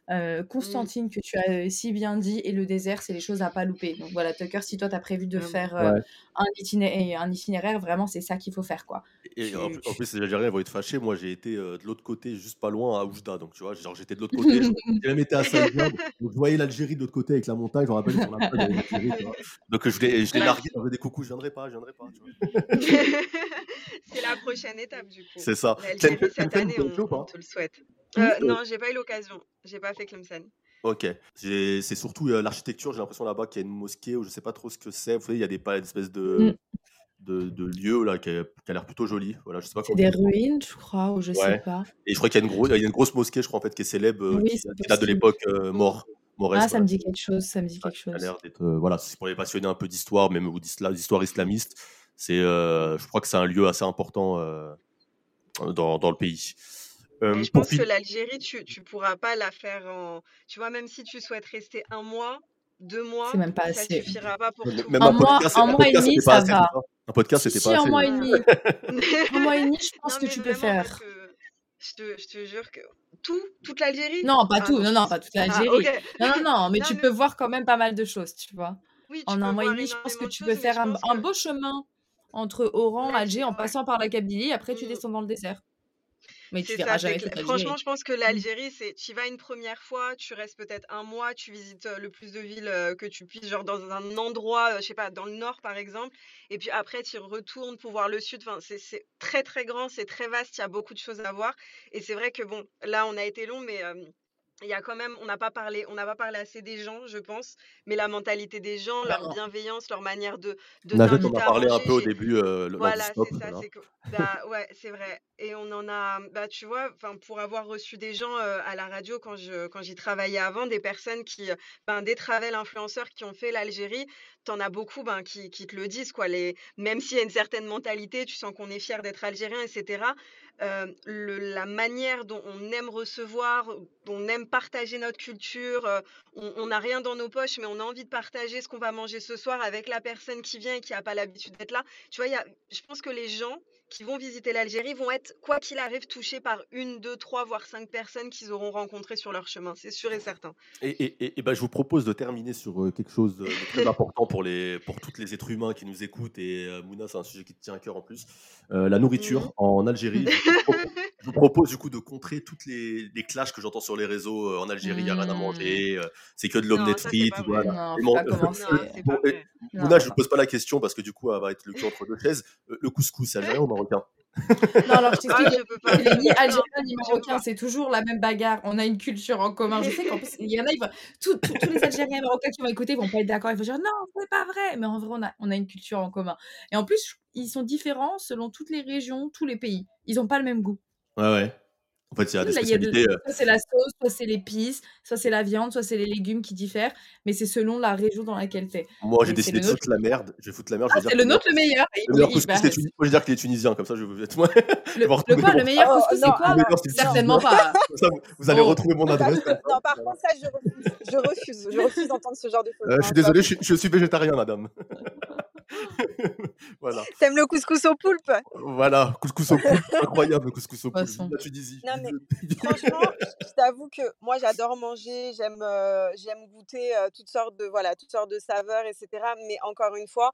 euh, Mmh. Constantine, que tu as si bien dit, et le désert, c'est les choses à pas louper. Donc voilà, Tucker, si toi t'as prévu de Vraiment. faire euh, Ouais. un itinéraire, un itinéraire, vraiment, c'est ça qu'il faut faire, quoi. Et en, Tu, plus, en tu- plus, les Algériens vont être fâchés. Moi, j'ai été euh, de l'autre côté, juste pas loin, à Oujda. Donc, tu vois, genre, j'étais de l'autre côté. je- J'ai même été à Saint-Jean. Donc, je voyais l'Algérie de l'autre côté avec la montagne. Je me rappelle sur la l'Algérie, tu. Donc, je l'ai je l'ai largué. Je des coucou, je viendrai pas, je viendrai pas. tu vois. C'est la prochaine étape, du coup. C'est ça. L'Algérie, cette année, on, on te le souhaite. Euh, Euh, non, j'ai pas eu l'occasion. J'ai pas fait Tlemcen. Ok. C'est surtout euh, l'architecture. J'ai l'impression là-bas qu'il y a une mosquée ou je sais pas trop ce que c'est. Vous savez, il y a des pas une espèce de, Mm. de, de lieu là qui a, l'air plutôt joli. Voilà, je sais pas C'est des ruines, je crois, ou je sais Ouais. pas. Et je crois qu'il y y a une grosse mosquée, je crois en fait, qui est célèbre, euh, Oui, qui, c'est qui date de l'époque euh, mort, Ah, ça Voilà. me dit quelque chose, ça me dit quelque chose. l'air d'être, voilà, c'est pour les passionnés un peu d'histoire, même ou d'histoire islamiste. C'est, je crois que c'est un lieu assez important dans, dans le pays. Euh, je pour pense que l'Algérie, tu, tu pourras pas la faire en. Tu vois, même si tu souhaites rester un mois, deux mois, même pas ça assez. suffira pas pour tout. même Un un mois, podcast, un un mois et demi, ça assez. va. Un podcast, c'était si, pas un assez. mois et demi. Un mois et demi, je pense Non, que tu peux faire. je te, je te jure que tout, toute l'Algérie. Non, pas Ah tout, non, non, pas toute Ah, l'Algérie. Non, non, non, mais Non, tu mais peux voir quand même pas mal de choses, tu vois. oui, tu En un mois et demi, je pense que tu peux faire un, que beau chemin entre Oran, Alger, en passant par la Kabylie, après tu Mm. descends dans le désert. Mais tu ça, jamais franchement, je pense que l'Algérie, c'est tu y vas une première fois, tu restes peut-être un mois, tu visites le plus de villes que tu puisses, genre dans un endroit, je sais pas, dans le nord par exemple, et puis après tu retournes pour voir le sud. Enfin, c'est c'est très très grand, c'est très vaste, il y a beaucoup de choses à voir. Et c'est vrai que bon, là on a été long, mais euh, il y a quand même, on n'a pas parlé, on n'a pas parlé assez des gens, je pense, mais la mentalité des gens, leur bienveillance, leur manière de, de Najat, on t'inviter a à parlé un peu au début euh, voilà, c'est ça, Voilà. c'est bah ouais, c'est vrai. Et on en a, bah tu vois, pour avoir reçu des gens euh, à la radio quand je quand j'y travaillais avant, des personnes qui, euh, ben des travel influenceurs qui ont fait l'Algérie, t'en as beaucoup ben qui, qui te le disent quoi. Les même s'il y a une certaine mentalité, tu sens qu'on est fier d'être algérien, etc. euh, la manière dont on aime recevoir, dont on aime partager notre culture, on n'a rien dans nos poches, mais on a envie de partager ce qu'on va manger ce soir avec la personne qui vient et qui n'a pas l'habitude d'être là. Tu vois, y a, je pense que les gens qui vont visiter l'Algérie vont être, quoi qu'il arrive, touchés par une, deux, trois, voire cinq personnes qu'ils auront rencontrées sur leur chemin. C'est sûr et certain. Et, et, et- et ben, je vous propose de terminer sur euh, quelque chose de, très important pour, les, pour tous les êtres humains qui nous écoutent. Et euh, Mouna, c'est un sujet qui te tient à cœur en plus. Euh, la nourriture Mhm. en Algérie. Je vous propose, du coup de contrer toutes les, les clashs que j'entends sur les réseaux. euh, en Algérie, il n'y a rien à Mm. manger. euh, c'est que de ou vrai. Voilà. Non, mon- pas Non, bon, et Mouna, je ne pose pas la question parce que du coup, elle va être le cul entre deux chaises. Euh, le couscous, c'est algérien ou marocain? Non, alors je t'explique, ni algérien ni marocain, c'est toujours la même bagarre. On a une culture en commun. Je sais qu'en plus, il y en a, ils vont- tous, tous- tous les Algériens et Marocains qui vont écouter vont pas être d'accord. Ils vont dire non, c'est pas vrai. Mais en vrai, on a, on a une culture en commun. Et en plus, ils sont différents selon toutes les régions, tous les pays. Ils ont pas le même goût. Ouais, ouais. En fait, il y a des Là, il y a de- spécialités. euh, soit c'est la sauce, soit c'est l'épice, soit c'est la viande, soit c'est les légumes qui diffèrent. Mais c'est selon la région dans laquelle tu es. Moi, j'ai décidé de foutre la merde. Je vais foutre la merde. je Ah, c'est que le nôtre le meilleur. Le meilleur il- couscous, bah, c'est Tunis- moi, je vais dire qu'il est tunisien. Comme ça, je vais vous. Moi, le, quoi, le meilleur Oh, couscous, c'est non, quoi? Certainement pas. Comme ça, vous allez Oh. retrouver mon adresse. non, par contre, ça, je refuse. Je refuse. Je refuse d'entendre ce genre de choses. Euh, je suis pas désolé, je suis végétarien, madame. voilà. T'aimes le couscous au poulpe Voilà, couscous au poulpe, incroyable le couscous au poulpe. La Tunisie. Non, mais Franchement, je t'avoue que moi j'adore manger, j'aime euh, j'aime goûter euh, toutes sortes de voilà toutes sortes de saveurs, etc. Mais encore une fois,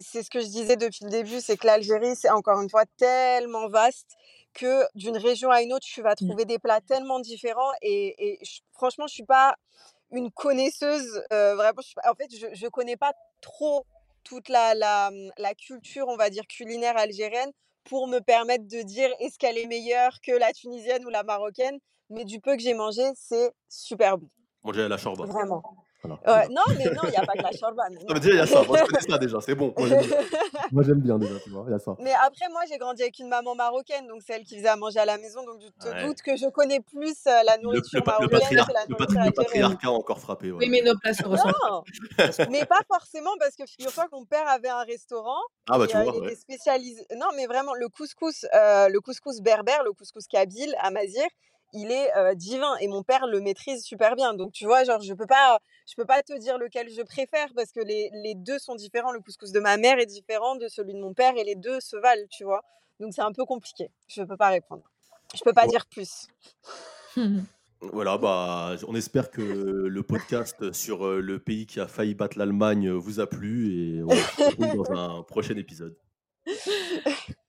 c'est ce que je disais depuis le début, c'est que l'Algérie c'est encore une fois tellement vaste que d'une région à une autre, tu vas Mm. trouver des plats tellement différents. Et, et je- franchement, je suis pas une connaisseuse euh, vraiment. Je en fait, je je connais pas trop toute la, la la culture, on va dire culinaire algérienne pour me permettre de dire est-ce qu'elle est meilleure que la tunisienne ou la marocaine. Mais du peu que j'ai mangé, c'est super bon. Manger la chorba. Vraiment. Voilà. Ouais, non, mais non, il n'y a pas que la shorba. mais Ça veut dire, il y a ça. Moi, je connais ça déjà. C'est bon. Moi, j'aime bien. Déjà, tu vois. Il y a ça. mais après, moi, j'ai grandi avec une maman marocaine, donc celle qui faisait à manger à la maison. Donc, je te Ouais. doute que je connais plus euh, la nourriture le, pa- le, marocaine que la le, nourriture patri- le patriarcat a encore frappé. Oui, Voilà. mais nos plats se ressemblent. Non, mais pas forcément parce que figure-toi que mon père avait un restaurant Ah, bah, et tu euh, vois, il était ouais. spécialisé. Non, mais vraiment, le couscous, euh, le couscous berbère, le couscous kabyle à Mazir, il est divin et mon père le maîtrise super bien. Donc tu vois, genre je peux pas, je peux pas te dire lequel je préfère parce que les, les deux sont différents. Le couscous de ma mère est différent de celui de mon père et les deux se valent, tu vois. Donc c'est un peu compliqué. Je peux pas répondre. Je peux pas dire plus. Voilà, bah, on espère que le podcast sur le pays qui a failli battre l'Allemagne vous a plu et on se retrouve dans un prochain épisode.